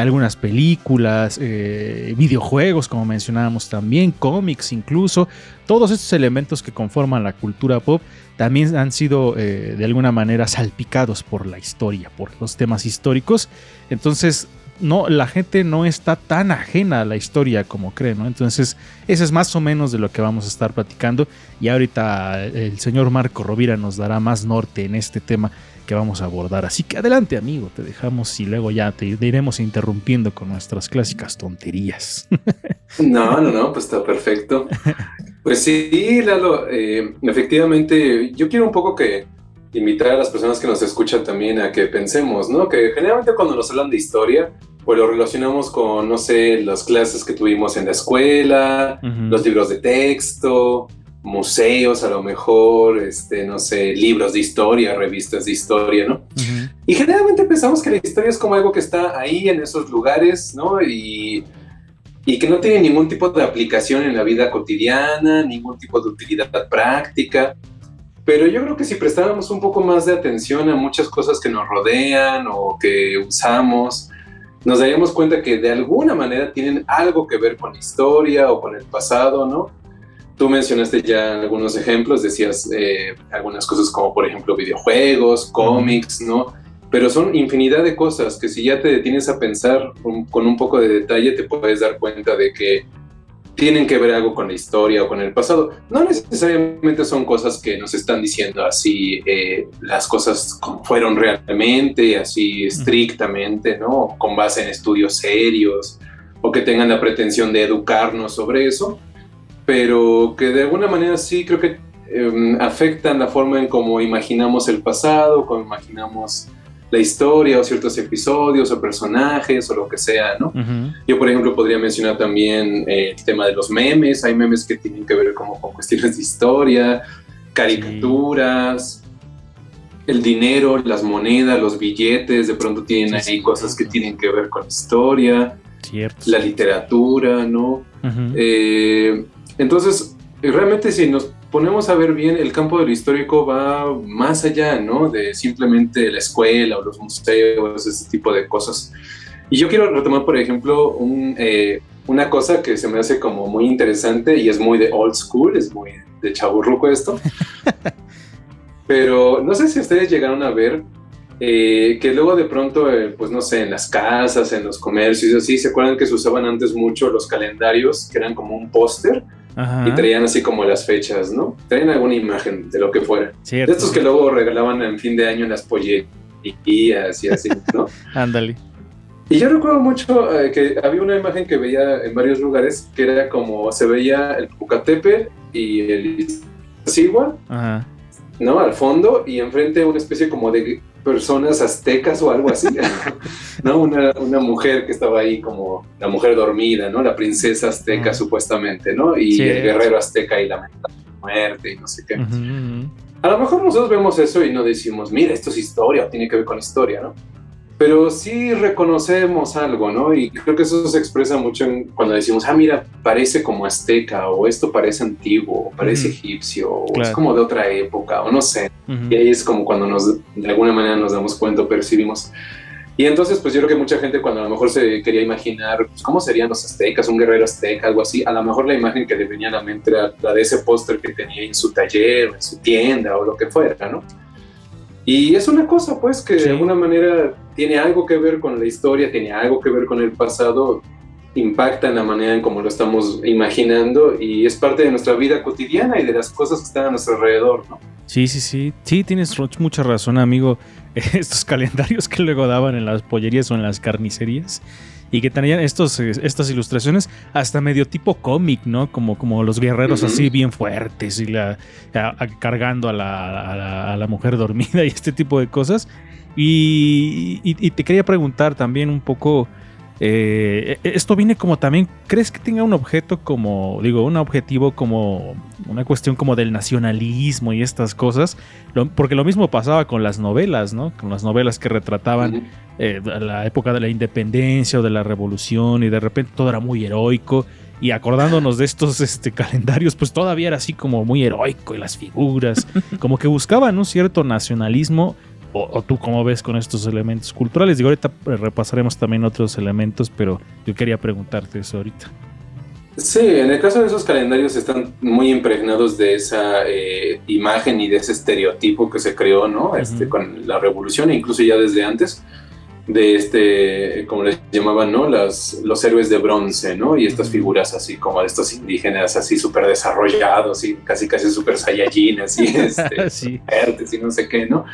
[SPEAKER 1] algunas películas, eh, videojuegos, como mencionábamos también, cómics incluso, todos estos elementos que conforman la cultura pop también han sido eh, de alguna manera salpicados por la historia, por los temas históricos. Entonces, no, la gente no está tan ajena a la historia como cree, ¿no? Entonces, eso es más o menos de lo que vamos a estar platicando. Y ahorita el señor Marco Rovira nos dará más norte en este tema que vamos a abordar. Así que adelante, amigo, te dejamos y luego ya te iremos interrumpiendo con nuestras clásicas tonterías.
[SPEAKER 8] No, no, no, pues está perfecto. Pues sí, Lalo, eh, efectivamente, yo quiero un poco que invitar a las personas que nos escuchan también a que pensemos, ¿no? Que generalmente cuando nos hablan de historia, pues lo relacionamos con, no sé, las clases que tuvimos en la escuela, los libros de texto, museos a lo mejor, este, no sé, libros de historia, revistas de historia, ¿no? Y generalmente pensamos que la historia es como algo que está ahí en esos lugares, ¿no? Y, y que no tiene ningún tipo de aplicación en la vida cotidiana, ningún tipo de utilidad práctica. Pero yo creo que si prestáramos un poco más de atención a muchas cosas que nos rodean o que usamos, nos daríamos cuenta que de alguna manera tienen algo que ver con la historia o con el pasado, ¿no? Tú mencionaste ya algunos ejemplos, decías eh, algunas cosas como por ejemplo videojuegos, cómics, ¿no? Pero son infinidad de cosas que si ya te detienes a pensar con un poco de detalle te puedes dar cuenta de que tienen que ver algo con la historia o con el pasado. No necesariamente son cosas que nos están diciendo así eh, las cosas como fueron realmente, así estrictamente, ¿no? Con base en estudios serios o que tengan la pretensión de educarnos sobre eso, pero que de alguna manera sí creo que em, afectan la forma en cómo imaginamos el pasado, cómo imaginamos la historia o ciertos episodios o personajes o lo que sea, ¿no? Yo, por ejemplo, podría mencionar también eh, el tema de los memes. Hay memes que tienen que ver como con cuestiones de historia, caricaturas, el dinero, las monedas, los billetes, de pronto tienen ahí cosas que tienen que ver con historia, la literatura, ¿no? Eh, entonces, realmente si nos ponemos a ver bien, el campo de lo histórico va más allá, ¿no? De simplemente la escuela o los museos, ese tipo de cosas. Y yo quiero retomar, por ejemplo, eh, una cosa que se me hace como muy interesante y es muy de old school, es muy de chaburruco esto. Pero no sé si ustedes llegaron a ver eh, que luego de pronto, eh, pues no sé, en las casas, en los comercios, así, ¿se acuerdan que se usaban antes mucho los calendarios, que eran como un póster? Y traían así como las fechas, ¿no? Traían alguna imagen de lo que fuera. De estos que luego regalaban en fin de año en las pollerías y así, ¿no?
[SPEAKER 1] Ándale.
[SPEAKER 8] Y yo recuerdo mucho eh, que había una imagen que veía en varios lugares que era como se veía el Pucatepe y el Sigua, ¿no? Al fondo y enfrente una especie como de personas aztecas o algo así, ¿no? Una, una, mujer que estaba ahí como la mujer dormida, ¿no? La princesa azteca supuestamente, ¿no? Y el guerrero azteca y la muerte y no sé qué. A lo mejor nosotros vemos eso y no decimos, mira, esto es historia, tiene que ver con historia, ¿no? Pero sí reconocemos algo, ¿no? Y creo que eso se expresa mucho cuando decimos, ah, mira, parece como azteca, o esto parece antiguo, o parece egipcio, o es como de otra época, o no sé. Y ahí es como cuando nos, de alguna manera nos damos cuenta, percibimos. Y entonces, pues yo creo que mucha gente cuando a lo mejor se quería imaginar, pues, ¿cómo serían los aztecas? Un guerrero azteca, algo así. A lo mejor la imagen que le venía a la mente era la de ese póster que tenía en su taller, en su tienda, o lo que fuera, ¿no? Y es una cosa, pues, que de alguna manera tiene algo que ver con la historia, tiene algo que ver con el pasado, impacta en la manera en cómo lo estamos imaginando y es parte de nuestra vida cotidiana y de las cosas que están a nuestro alrededor, ¿no?
[SPEAKER 1] Sí, sí, sí. Sí, tienes mucha razón, amigo. Estos calendarios que luego daban en las pollerías o en las carnicerías y que tenían estos, estas ilustraciones hasta medio tipo cómic, ¿no? Como, como los guerreros así bien fuertes y la, cargando a la, a, la, mujer dormida y este tipo de cosas. Y, y, te quería preguntar también un poco, eh, esto viene como también, ¿crees que tenga un objeto como, digo, un objetivo como una cuestión como del nacionalismo y estas cosas? porque lo mismo pasaba con las novelas, ¿no? Con las novelas que retrataban eh, la época de la independencia o de la revolución y de repente todo era muy heroico y acordándonos de estos este, calendarios, pues todavía era así como muy heroico y las figuras, como que buscaban un cierto nacionalismo. O, tú cómo ves con estos elementos culturales? Digo, ahorita eh, repasaremos también otros elementos, pero yo quería preguntarte eso ahorita.
[SPEAKER 8] Sí, en el caso de esos calendarios están muy impregnados de esa eh, imagen y de ese estereotipo que se creó, ¿no? Este, con la revolución e incluso ya desde antes de este, como les llamaban, ¿no? Las, los héroes de bronce, ¿no? Y estas figuras así como de estos indígenas así súper desarrollados y casi casi súper saiyajin, así, este,
[SPEAKER 1] Sí.
[SPEAKER 8] fuertes y no sé qué, ¿no?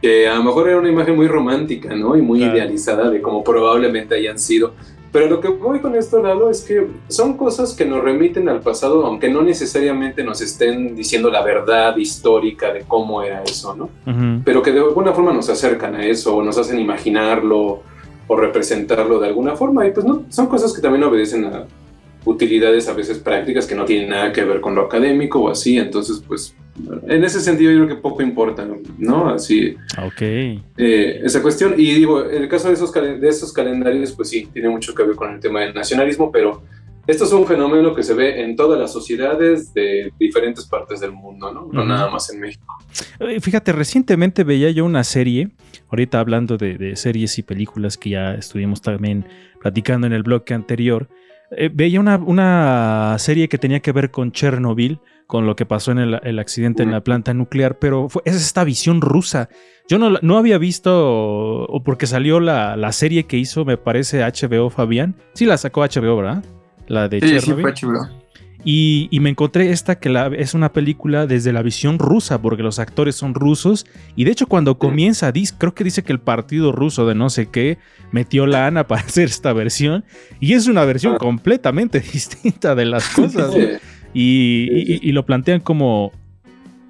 [SPEAKER 8] que a lo mejor era una imagen muy romántica, ¿no? Y muy
[SPEAKER 1] Claro.
[SPEAKER 8] idealizada de cómo probablemente hayan sido. Pero lo que voy con esto, Lalo, es que son cosas que nos remiten al pasado, aunque no necesariamente nos estén diciendo la verdad histórica de cómo era eso, ¿no? Pero que de alguna forma nos acercan a eso o nos hacen imaginarlo o representarlo de alguna forma. Y pues no, son cosas que también obedecen a utilidades a veces prácticas que no tienen nada que ver con lo académico o así, entonces pues en ese sentido yo creo que poco importa, ¿no? Así
[SPEAKER 1] Ok.
[SPEAKER 8] eh, esa cuestión y digo, en el caso de esos, de esos calendarios pues sí, tiene mucho que ver con el tema del nacionalismo, pero esto es un fenómeno que se ve en todas las sociedades de diferentes partes del mundo, ¿no? No nada más en México.
[SPEAKER 1] Eh, Fíjate, recientemente veía yo una serie, ahorita hablando de, de series y películas que ya estuvimos también platicando en el bloque anterior, eh, veía una, una serie que tenía que ver con Chernobyl, con lo que pasó en el, el accidente en la planta nuclear, pero fue- es esta visión rusa. Yo no, no había visto, o porque salió la, la serie que hizo, me parece, HBO Fabián. Sí, la sacó HBO, ¿verdad? La de
[SPEAKER 6] Sí, sí,
[SPEAKER 1] Chernobyl.
[SPEAKER 6] fue HBO.
[SPEAKER 1] Y, y me encontré esta que la- es una película desde la visión rusa, porque los actores son rusos. Y de hecho, cuando comienza, dis- creo que dice que el partido ruso de no sé qué metió la ANA para hacer esta versión. Y es una versión
[SPEAKER 8] Ah.
[SPEAKER 1] completamente distinta de las cosas. Y, y- y lo plantean como.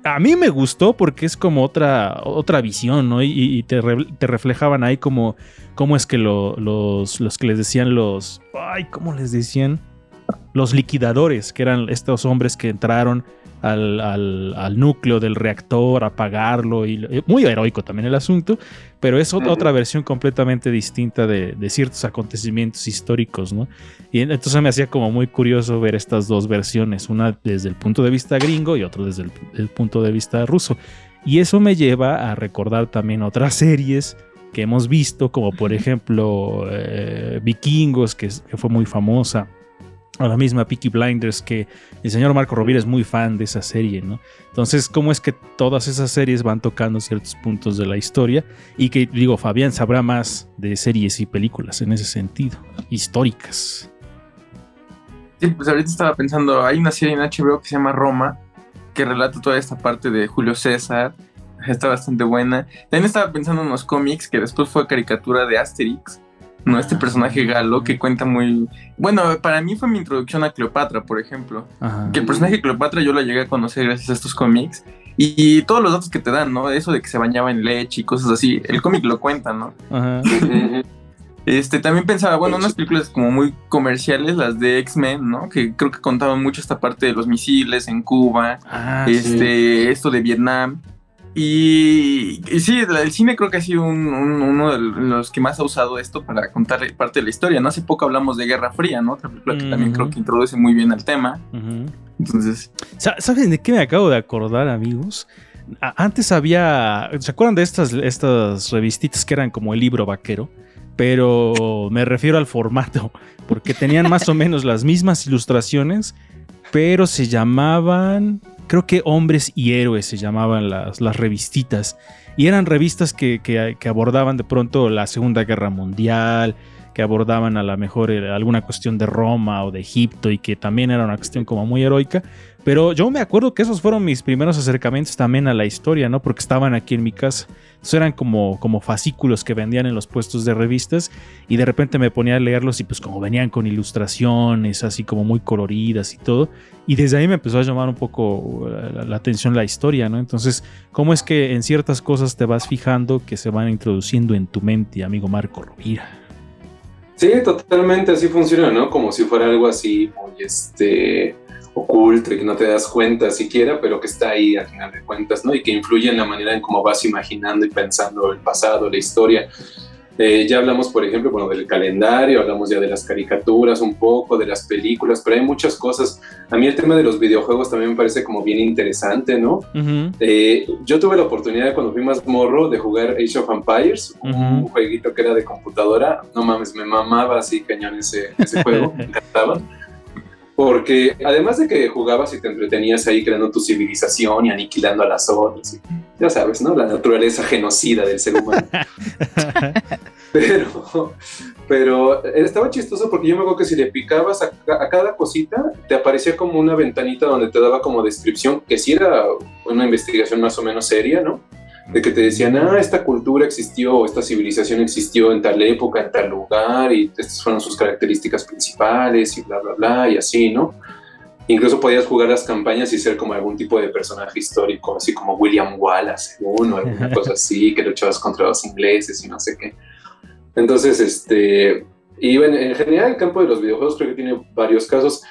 [SPEAKER 1] A mí me gustó porque es como otra, otra visión, ¿no? Y, y te, re- te reflejaban ahí como cómo es que lo- los, los que les decían los. Ay, ¿cómo les decían? Los liquidadores, que eran estos hombres que entraron al, al- al núcleo del reactor a apagarlo. Y, muy heroico también el asunto, pero es ot-
[SPEAKER 8] Ujú.
[SPEAKER 1] otra versión completamente distinta de, de ciertos acontecimientos históricos, ¿no? Y en- entonces me hacía como muy curioso ver estas dos versiones, una desde el punto de vista gringo y otro desde el, el punto de vista ruso. Y eso me lleva a recordar también otras series que hemos visto, como por ejemplo eh, Vikingos, que, que fue muy famosa, o la misma Peaky Blinders, que el señor Marco Rovira es muy fan de esa serie, ¿no? Entonces, ¿cómo es que todas esas series van tocando ciertos puntos de la historia? Y que, digo, Fabián sabrá más de series y películas en ese sentido, históricas.
[SPEAKER 6] Sí, pues ahorita estaba pensando, hay una serie en HBO que se llama Roma, que relata toda esta parte de Julio César. Está bastante buena. También estaba pensando en los cómics, que después fue caricatura de Asterix. No, este personaje galo que cuenta muy... Bueno, para mí fue mi introducción a Cleopatra, por ejemplo.
[SPEAKER 1] Ajá.
[SPEAKER 6] Que el personaje de Cleopatra yo la llegué a conocer gracias a estos cómics. Y, y todos los datos que te dan, ¿no? Eso de que se bañaba en leche y cosas así. El cómic lo cuenta, ¿no?
[SPEAKER 1] Ajá.
[SPEAKER 6] Este, también pensaba, bueno, unas películas como muy comerciales, las de X-Men, ¿no? Que creo que contaban mucho esta parte de los misiles en Cuba,
[SPEAKER 1] Ah,
[SPEAKER 6] este, esto de Vietnam. Y, y sí, el cine creo que ha sido un- un- uno de los que más ha usado esto para contar parte de la historia, ¿no? Hace poco hablamos de Guerra Fría, ¿no? Otra película que también creo que introduce muy bien al tema. Entonces,
[SPEAKER 1] Sa- ¿Saben de qué me acabo de acordar, amigos? Antes había. ¿Se acuerdan de estas, estas revistitas que eran como el libro vaquero? Pero me refiero al formato, porque tenían más o menos las mismas ilustraciones, pero se llamaban. Creo que Hombres y Héroes se llamaban las, las revistitas. Y eran revistas que, que- abordaban de pronto la Segunda Guerra Mundial, que abordaban a lo mejor eh, alguna cuestión de Roma o de Egipto y que también era una cuestión como muy heroica. Pero yo me acuerdo que esos fueron mis primeros acercamientos también a la historia, ¿no? Porque estaban aquí en mi casa. Eran como, como fascículos que vendían en los puestos de revistas y de repente me ponía a leerlos y pues como venían con ilustraciones así como muy coloridas y todo. Y desde ahí me empezó a llamar un poco la, la atención la historia, ¿no? Entonces, ¿cómo es que en ciertas cosas te vas fijando que se van introduciendo en tu mente, amigo Marco Rovira?
[SPEAKER 8] Sí, totalmente así funciona, ¿no? Como si fuera algo así muy este oculto y que no te das cuenta siquiera, pero que está ahí al final de cuentas, ¿no? Y que influye en la manera en cómo vas imaginando y pensando el pasado, la historia. Eh, ya hablamos, por ejemplo, bueno, del calendario, hablamos ya de las caricaturas un poco, de las películas, pero hay muchas cosas. A mí el tema de los videojuegos también me parece como bien interesante, ¿no?
[SPEAKER 1] Ujú.
[SPEAKER 8] Eh, yo tuve la oportunidad cuando fui más morro de jugar Age of Empires, un
[SPEAKER 1] Ujú.
[SPEAKER 8] jueguito que era de computadora. No mames, me mamaba así cañón ese, ese juego, me encantaba. Porque además de que jugabas y te entretenías ahí creando tu civilización y aniquilando a las otras, y ya sabes, ¿no? La naturaleza genocida del ser humano. Pero, pero estaba chistoso porque yo me acuerdo que si le picabas a, a cada cosita, te aparecía como una ventanita donde te daba como descripción, que sí era una investigación más o menos seria, ¿no? de que te decían, ah, esta cultura existió, o esta civilización existió en tal época, en tal lugar, y estas fueron sus características principales, y bla, bla, bla, y así, ¿no? Incluso podías jugar las campañas y ser como algún tipo de personaje histórico, así como William Wallace, uno, alguna cosa así, que luchabas contra los ingleses y no sé qué. Entonces, este, y bueno, en general el campo de los videojuegos creo que tiene varios casos.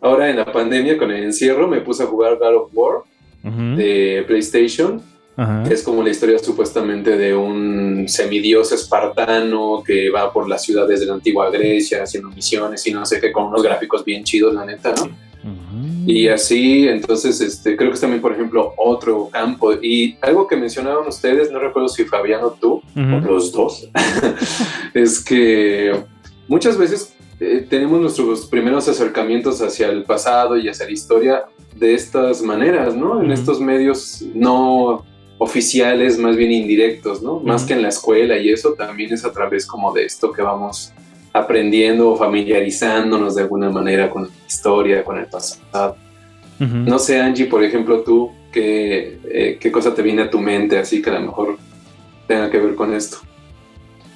[SPEAKER 8] Ahora en la pandemia, con el encierro, me puse a jugar God of War de PlayStation es como la historia supuestamente de un semidios espartano que va por las ciudades de la antigua Grecia haciendo misiones y no sé qué, con unos gráficos bien chidos, la neta, ¿no? Y así, entonces, este, creo que es también, por ejemplo, otro campo. Y algo que mencionaban ustedes, no recuerdo si Fabián o tú, o los dos, es que muchas veces eh, tenemos nuestros primeros acercamientos hacia el pasado y hacia la historia de estas maneras, ¿no? En estos medios no oficiales, más bien indirectos, ¿no? Más que en la escuela y eso también es a través como de esto que vamos aprendiendo o familiarizándonos de alguna manera con la historia, con el pasado. No sé, Angie, por ejemplo, tú, ¿qué, eh, ¿qué cosa te viene a tu mente así que a lo mejor tenga que ver con esto?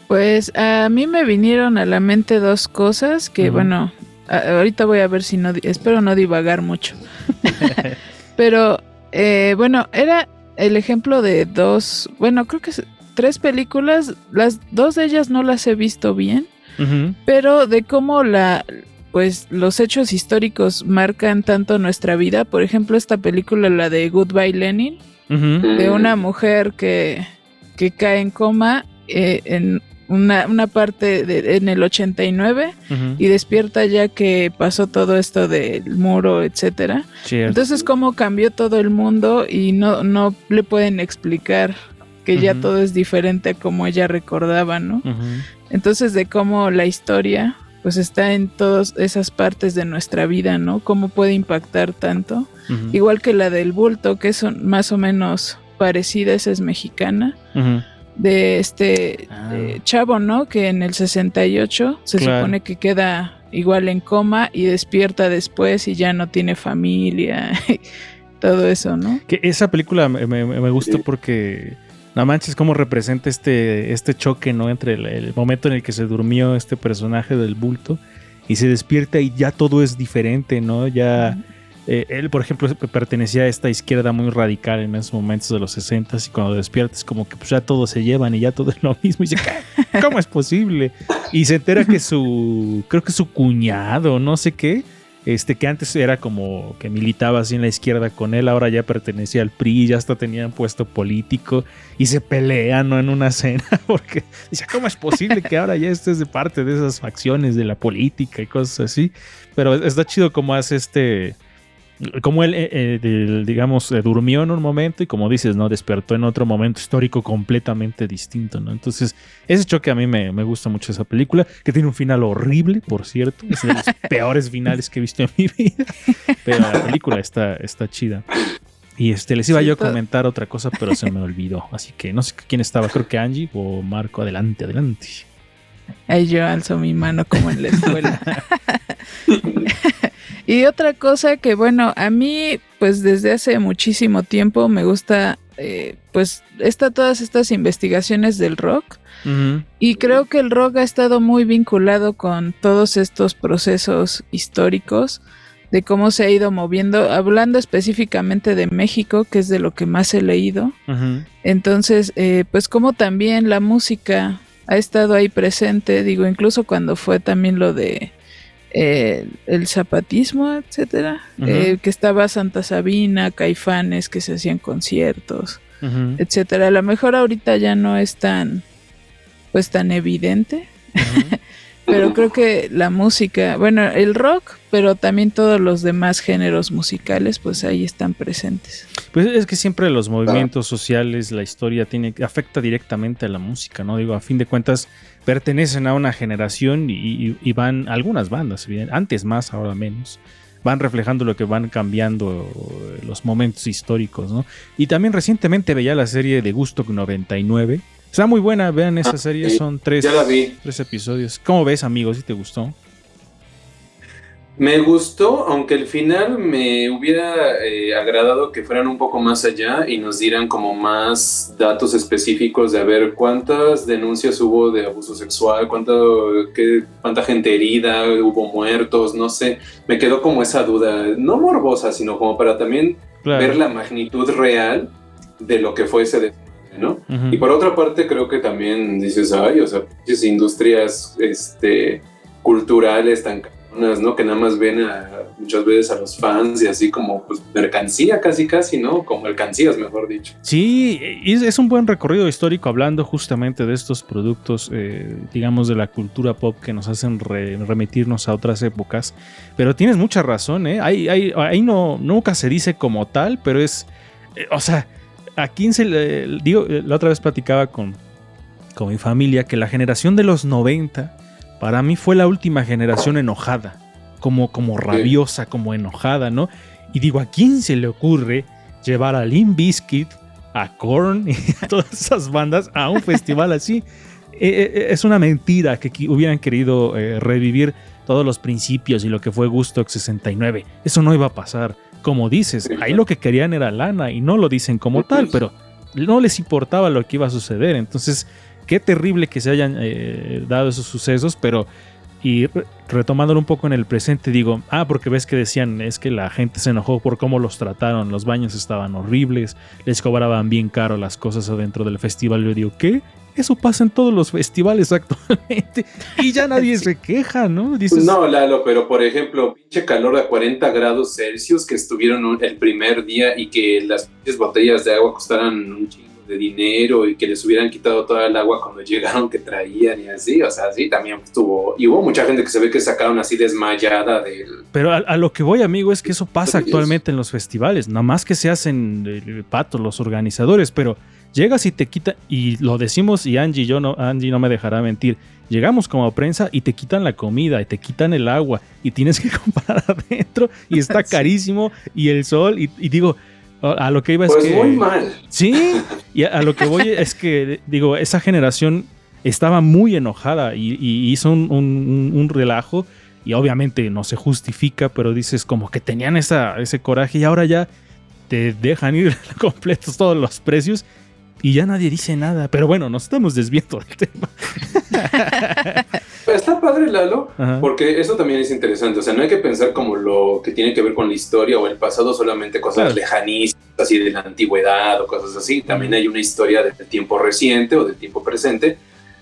[SPEAKER 5] Pues a mí me vinieron a la mente dos cosas que, bueno, ahorita voy a ver si no, espero no divagar mucho. Pero, eh, bueno, era el ejemplo de dos, bueno, creo que tres películas, las dos de ellas no las he visto bien, pero de cómo la, pues los hechos históricos marcan tanto nuestra vida. Por ejemplo, esta película, la de Goodbye Lenin, de una mujer que, que cae en coma eh, en una, una, parte de, en el 89 y despierta ya que pasó todo esto del muro, etcétera. Entonces, cómo cambió todo el mundo y no, no le pueden explicar que ya todo es diferente a como ella recordaba, ¿no? Entonces, de cómo la historia pues está en todas esas partes de nuestra vida, ¿no? Cómo puede impactar tanto. Igual que la del bulto, que es más o menos parecida, esa es mexicana de este ah. chavo, ¿no? Que en el 68 se supone que queda igual en coma y despierta después y ya no tiene familia. todo eso, ¿no?
[SPEAKER 1] Que esa película me, me, gustó porque no manches cómo representa este, este choque, ¿no? Entre el, momento en el que se durmió este personaje del bulto y se despierta y ya todo es diferente, ¿no? Ya... Eh, él, por ejemplo, pertenecía a esta izquierda muy radical en esos momentos de los 60 y cuando despiertas como que pues, ya todos se llevan y ya todo es lo mismo y dice, ¿cómo es posible? Y se entera que su, creo que su cuñado, no sé qué, este que antes era como que militaba así en la izquierda con él, ahora ya pertenecía al PRI, ya hasta tenían puesto político y se pelean ¿no? en una cena porque dice, ¿cómo es posible que ahora ya estés de parte de esas facciones de la política y cosas así? Pero está chido como hace este como él, eh, eh, digamos, eh, durmió en un momento y como dices, ¿no? Despertó en otro momento histórico completamente distinto, ¿no? Entonces, ese choque a mí me, gusta mucho esa película, que tiene un final horrible, por cierto, es de los peores finales que he visto en mi vida, pero la película está, está chida. Y este, les iba yo a comentar otra cosa, pero se me olvidó, así que no sé quién estaba, creo que Angie o Marco, adelante, adelante.
[SPEAKER 5] Ahí yo alzo mi mano como en la escuela. Y otra cosa que, bueno, a mí, pues desde hace muchísimo tiempo me gusta, eh, pues, está todas estas investigaciones del rock. Y creo que el rock ha estado muy vinculado con todos estos procesos históricos de cómo se ha ido moviendo, hablando específicamente de México, que es de lo que más he leído. Entonces, eh, pues como también la música ha estado ahí presente, digo, incluso cuando fue también lo de eh, el zapatismo, etcétera, eh, que estaba Santa Sabina, Caifanes, que se hacían conciertos, etcétera. A lo mejor ahorita ya no es tan, pues tan evidente, pero creo que la música, bueno, el rock, pero también todos los demás géneros musicales, pues ahí están presentes.
[SPEAKER 1] Pues es que siempre los movimientos sociales, la historia tiene afecta directamente a la música, ¿no? Digo, a fin de cuentas pertenecen a una generación y, van algunas bandas, antes más, ahora menos, van reflejando lo que van cambiando los momentos históricos, ¿no? Y también recientemente veía la serie de Gusto 99, Está muy buena, vean esa
[SPEAKER 8] Ah,
[SPEAKER 1] serie,
[SPEAKER 8] sí,
[SPEAKER 1] son tres,
[SPEAKER 8] ya la vi.
[SPEAKER 1] tres episodios. ¿Cómo ves, amigos? ¿Si te gustó?
[SPEAKER 8] Me gustó, aunque el final me hubiera eh, agradado que fueran un poco más allá y nos dieran como más datos específicos de a ver cuántas denuncias hubo de abuso sexual, cuánto, qué- cuánta gente herida, hubo muertos, no sé. Me quedó como esa duda, no morbosa, sino como para también
[SPEAKER 1] Claro.
[SPEAKER 8] ver la magnitud real de lo que fue ese Y por otra parte, creo que también dices, ay, o sea, pinches industrias este, culturales tan cabronas, ¿no? Que nada más ven a, muchas veces a los fans y así como pues, mercancía casi, casi, ¿no? Como mercancías, mejor dicho.
[SPEAKER 1] Sí, es, es un buen recorrido histórico hablando justamente de estos productos, eh, digamos, de la cultura pop que nos hacen re- remitirnos a otras épocas. Pero tienes mucha razón, ¿eh? Ahí, ahí- ahí no, nunca se dice como tal, pero es, eh, o sea, a 15, le- digo, eh, la otra vez platicaba con, con mi familia que la generación de los 90 para mí fue la última generación enojada, como, como rabiosa, como enojada, ¿no? Y digo, ¿a quién se le ocurre llevar a Limp Bizkit, a Korn y a todas esas bandas a un festival así? Eh, eh, es una mentira que hubieran querido eh, revivir todos los principios y lo que fue Gustock 69. Eso no iba a pasar. Como dices, ahí lo que querían era lana y no lo dicen como tal, pero no les importaba lo que iba a suceder. Entonces, qué terrible que se hayan eh, dado esos sucesos, pero y re- retomándolo un poco en el presente, digo, ah, porque ves que decían, es que la gente se enojó por cómo los trataron, los baños estaban horribles, les cobraban bien caro las cosas adentro del festival. Yo digo, ¿qué? Eso pasa en todos los festivales actualmente y ya nadie se queja, ¿no? Dices,
[SPEAKER 8] No, Lalo, pero por ejemplo, pinche calor a 40 grados Celsius que estuvieron un- el primer día y que las pinches botellas de agua costaran un chingo de dinero y que les hubieran quitado toda el agua cuando llegaron que traían y así, o sea, sí, también estuvo. Y hubo mucha gente que se ve que sacaron así desmayada del.
[SPEAKER 1] Pero a, a lo que voy, amigo, es que eso pasa actualmente en los festivales. Nada más que se hacen eh, patos los organizadores, pero llegas y te quitan, y lo decimos, y Angie, yo no, Angie no me dejará mentir. Llegamos como prensa y te quitan la comida y te quitan el agua y tienes que comprar adentro y está carísimo y el sol y, y digo, a lo que iba
[SPEAKER 8] Pues
[SPEAKER 1] es que...
[SPEAKER 8] muy mal.
[SPEAKER 1] Sí, y a, a lo que voy es que, digo, esa generación estaba muy enojada y, y hizo un, un- un relajo y obviamente no se justifica, pero dices como que tenían esa, ese coraje y ahora ya te dejan ir completos todos los precios y ya nadie dice nada. Pero bueno, nos estamos desviando del tema.
[SPEAKER 8] Está padre, Lalo,
[SPEAKER 1] Ajá.
[SPEAKER 8] porque eso también es interesante. O sea, no hay que pensar como lo que tiene que ver con la historia o el pasado, solamente cosas
[SPEAKER 1] Claro.
[SPEAKER 8] lejanísimas, así de la antigüedad o cosas así. También hay una historia del tiempo reciente o del tiempo presente.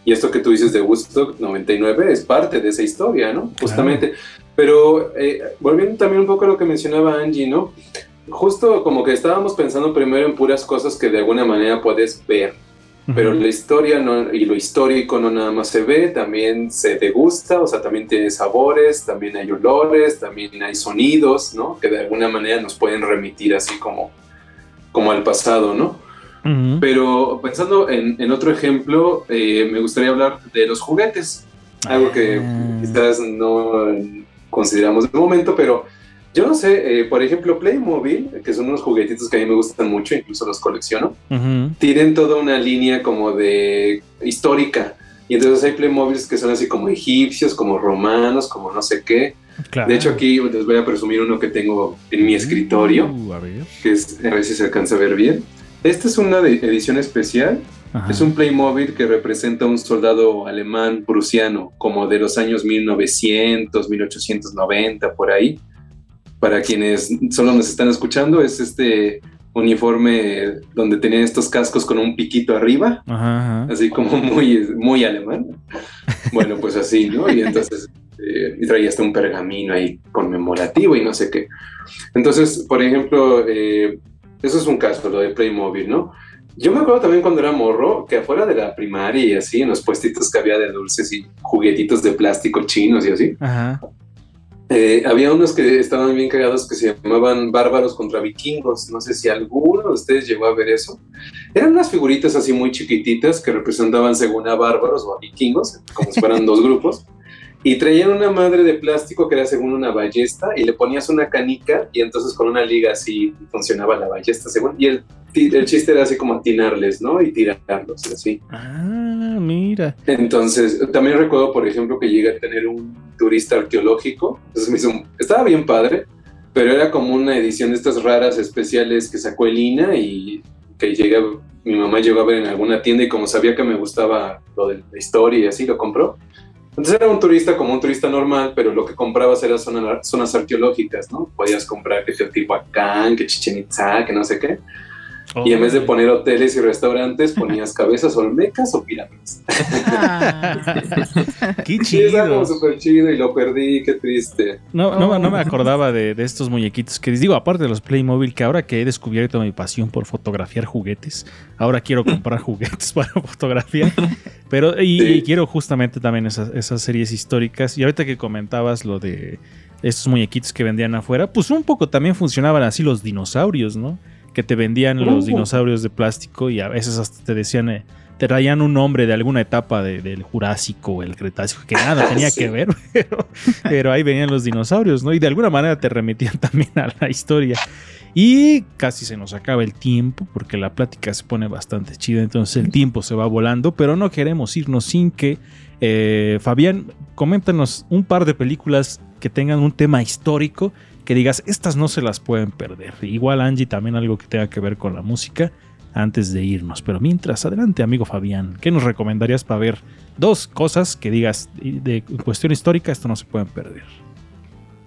[SPEAKER 8] Y esto que tú dices de Woodstock 99 es parte de esa historia, ¿no? Justamente. Pero eh, volviendo también un poco a lo que mencionaba Angie, ¿no? Justo como que estábamos pensando primero en puras cosas que de alguna manera puedes ver. Pero la historia no- y lo histórico no nada más se ve, también se degusta, o sea, también tiene sabores, también hay olores, también hay sonidos, ¿no? Que de alguna manera nos pueden remitir así como, como al pasado, ¿no? Pero pensando en, en otro ejemplo, eh, me gustaría hablar de los juguetes, algo que
[SPEAKER 1] Ah.
[SPEAKER 8] quizás no consideramos de momento, pero yo no sé, eh, por ejemplo, Playmobil, que son unos juguetitos que a mí me gustan mucho, incluso los colecciono
[SPEAKER 1] Ujú.
[SPEAKER 8] tienen toda una línea como de histórica. Y entonces hay Playmobiles que son así como egipcios, como romanos, como no sé qué.
[SPEAKER 1] Claro.
[SPEAKER 8] De hecho, aquí les voy a presumir uno que tengo en mi escritorio,
[SPEAKER 1] Uh, a ver.
[SPEAKER 8] que es, a ver si se alcanza a ver bien. Esta es una de edición especial.
[SPEAKER 1] Ajá.
[SPEAKER 8] Es un Playmobil que representa a un soldado alemán prusiano, como de los años 1900, 1890, por ahí. Para quienes solo nos están escuchando, es este uniforme donde tenían estos cascos con un piquito arriba,
[SPEAKER 1] Ajá, ajá.
[SPEAKER 8] así como muy, muy alemán. Bueno, pues así, ¿no? Y entonces eh, y traía hasta un pergamino ahí conmemorativo y no sé qué. Entonces, por ejemplo, eh, eso es un caso, lo de Playmobil, ¿no? Yo me acuerdo también cuando era morro que afuera de la primaria y así, en los puestitos que había de dulces y juguetitos de plástico chinos y así,
[SPEAKER 1] Ajá.
[SPEAKER 8] Eh, había unos que estaban bien cagados que se llamaban bárbaros contra vikingos. No sé si alguno de ustedes llegó a ver eso. Eran unas figuritas así muy chiquititas que representaban según a bárbaros o a vikingos, como si fueran dos grupos. y traían una madre de plástico que era según una ballesta y le ponías una canica y entonces con una liga así funcionaba la ballesta según y el, el chiste era así como atinarles, ¿no? Y tirarlos así.
[SPEAKER 1] Ah, mira.
[SPEAKER 8] Entonces, también recuerdo, por ejemplo, que llegué a tener un turista arqueológico. Entonces me hizo, estaba bien padre, pero era como una edición de estas raras especiales que sacó Elina y que llegué, mi mamá llegó a ver en alguna tienda y como sabía que me gustaba lo de la historia y así, lo compró. Entonces era un turista como un turista normal, pero lo que comprabas eran zonas, zonas arqueológicas, ¿no? Podías comprar que Teotihuacán, que Chichen Itza, que no sé qué. Y en vez de poner hoteles y restaurantes, ponías cabezas olmecas o pirámides.
[SPEAKER 5] Ah.
[SPEAKER 1] Qué
[SPEAKER 8] Sí, estaba como
[SPEAKER 1] chido.
[SPEAKER 8] súper chido y lo perdí, qué triste.
[SPEAKER 1] No, no, no me acordaba de, de estos muñequitos que les digo, aparte de los Playmobil, que ahora que he descubierto mi pasión por fotografiar juguetes, ahora quiero comprar juguetes para fotografiar. Pero, y,
[SPEAKER 8] Sí.
[SPEAKER 1] y quiero justamente también esas, esas series históricas. Y ahorita que comentabas lo de estos muñequitos que vendían afuera, pues un poco también funcionaban así los dinosaurios, ¿no? Que te vendían los dinosaurios de plástico y a veces hasta te decían, eh, te traían un nombre de alguna etapa de- del Jurásico o el Cretácico, que nada tenía
[SPEAKER 8] Sí.
[SPEAKER 1] que ver, pero, pero ahí venían los dinosaurios, ¿no? Y de alguna manera te remitían también a la historia. Y casi se nos acaba el tiempo porque la plática se pone bastante chida, entonces el tiempo se va volando, pero no queremos irnos sin que, eh, Fabián, coméntanos un par de películas que tengan un tema histórico que digas, estas no se las pueden perder. Igual Angie también algo que tenga que ver con la música antes de irnos. Pero mientras, adelante amigo Fabián, ¿qué nos recomendarías para ver dos cosas que digas de cuestión histórica, esto no se pueden perder?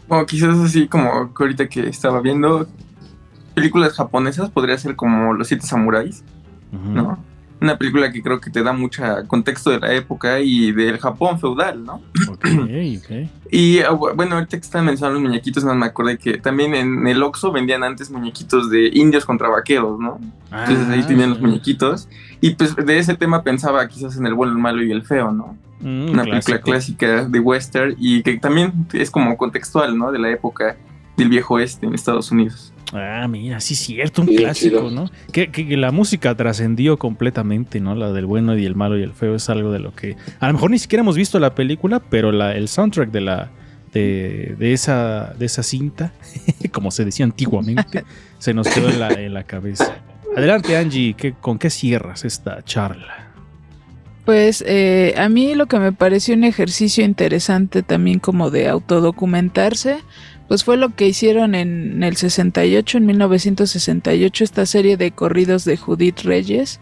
[SPEAKER 6] O quizás así como que ahorita que estaba viendo películas japonesas, podría ser como Los Siete Samuráis. ¿no? Una película que creo que te da mucho contexto de la época y del Japón feudal, ¿no?
[SPEAKER 1] Ok, ok.
[SPEAKER 6] Y ah, bu- bueno, ahorita que están mencionando los muñequitos, no me acordé que también en el Oxxo vendían antes muñequitos de indios contra vaqueros, ¿no? Entonces ahí
[SPEAKER 1] Ah,
[SPEAKER 6] tenían los muñequitos. Y pues de ese tema pensaba quizás en El bueno, el malo y el feo, ¿no?
[SPEAKER 1] Mm,
[SPEAKER 6] Una película clásica de western y que también es como contextual, ¿no? De la época del viejo oeste en Estados Unidos.
[SPEAKER 1] Ah, mira, sí es cierto, un clásico,
[SPEAKER 8] chido.
[SPEAKER 1] ¿no? Que, que- que la música trascendió completamente, ¿no? La del bueno y el malo y el feo es algo de lo que a lo mejor ni siquiera hemos visto la película, pero la, el soundtrack de la de, de esa de esa cinta, como se decía antiguamente, se nos quedó en la, en la cabeza. Adelante, Angie, ¿qué- ¿con qué cierras esta charla?
[SPEAKER 5] Pues eh, a mí lo que me pareció un ejercicio interesante también como de autodocumentarse, pues fue lo que hicieron en el 68, en 1968, esta serie de corridos de Judith Reyes,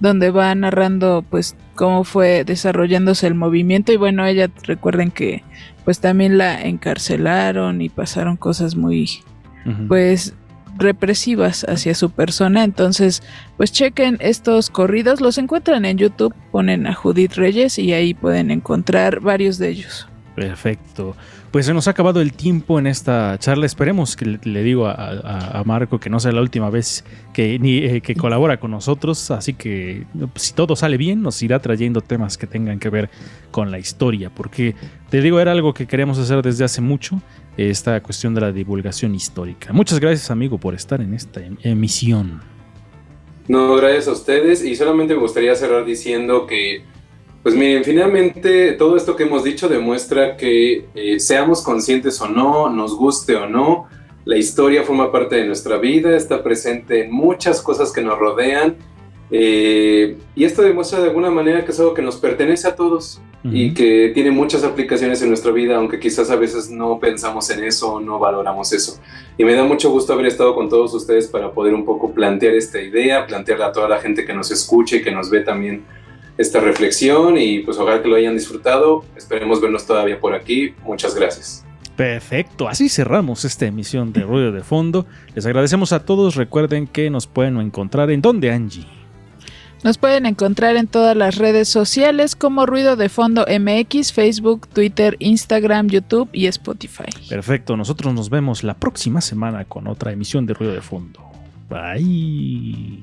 [SPEAKER 5] donde va narrando pues cómo fue desarrollándose el movimiento y bueno, ella recuerden que pues también la encarcelaron y pasaron cosas muy pues represivas hacia su persona. Entonces, pues chequen estos corridos, los encuentran en YouTube, ponen a Judith Reyes y ahí pueden encontrar varios de ellos.
[SPEAKER 1] Perfecto. Pues se nos ha acabado el tiempo en esta charla. Esperemos que le, le digo a, Marco que no sea la última vez que, ni, eh, que colabora con nosotros. Así que si todo sale bien, nos irá trayendo temas que tengan que ver con la historia. Porque te digo, era algo que queríamos hacer desde hace mucho. Esta cuestión de la divulgación histórica. Muchas gracias, amigo, por estar en esta em- emisión.
[SPEAKER 8] No, gracias a ustedes. Y solamente me gustaría cerrar diciendo que, pues miren, finalmente todo esto que hemos dicho demuestra que eh, seamos conscientes o no, nos guste o no, la historia forma parte de nuestra vida, está presente en muchas cosas que nos rodean. eh, y esto demuestra de alguna manera que es algo que nos pertenece a todos y que tiene muchas aplicaciones en nuestra vida, aunque quizás a veces no pensamos en eso o no valoramos eso. Y me da mucho gusto haber estado con todos ustedes para poder un poco plantear esta idea, plantearla a toda la gente que nos escuche y que nos ve también esta reflexión y pues ojalá que lo hayan disfrutado. Esperemos vernos todavía por aquí. Muchas gracias.
[SPEAKER 1] Perfecto, así cerramos esta emisión de Ruido de Fondo. Les agradecemos a todos. Recuerden que nos pueden encontrar en donde Angie.
[SPEAKER 5] Nos pueden encontrar en todas las redes sociales como Ruido de Fondo MX, Facebook, Twitter, Instagram, YouTube y Spotify.
[SPEAKER 1] Perfecto, nosotros nos vemos la próxima semana con otra emisión de Ruido de Fondo. Bye.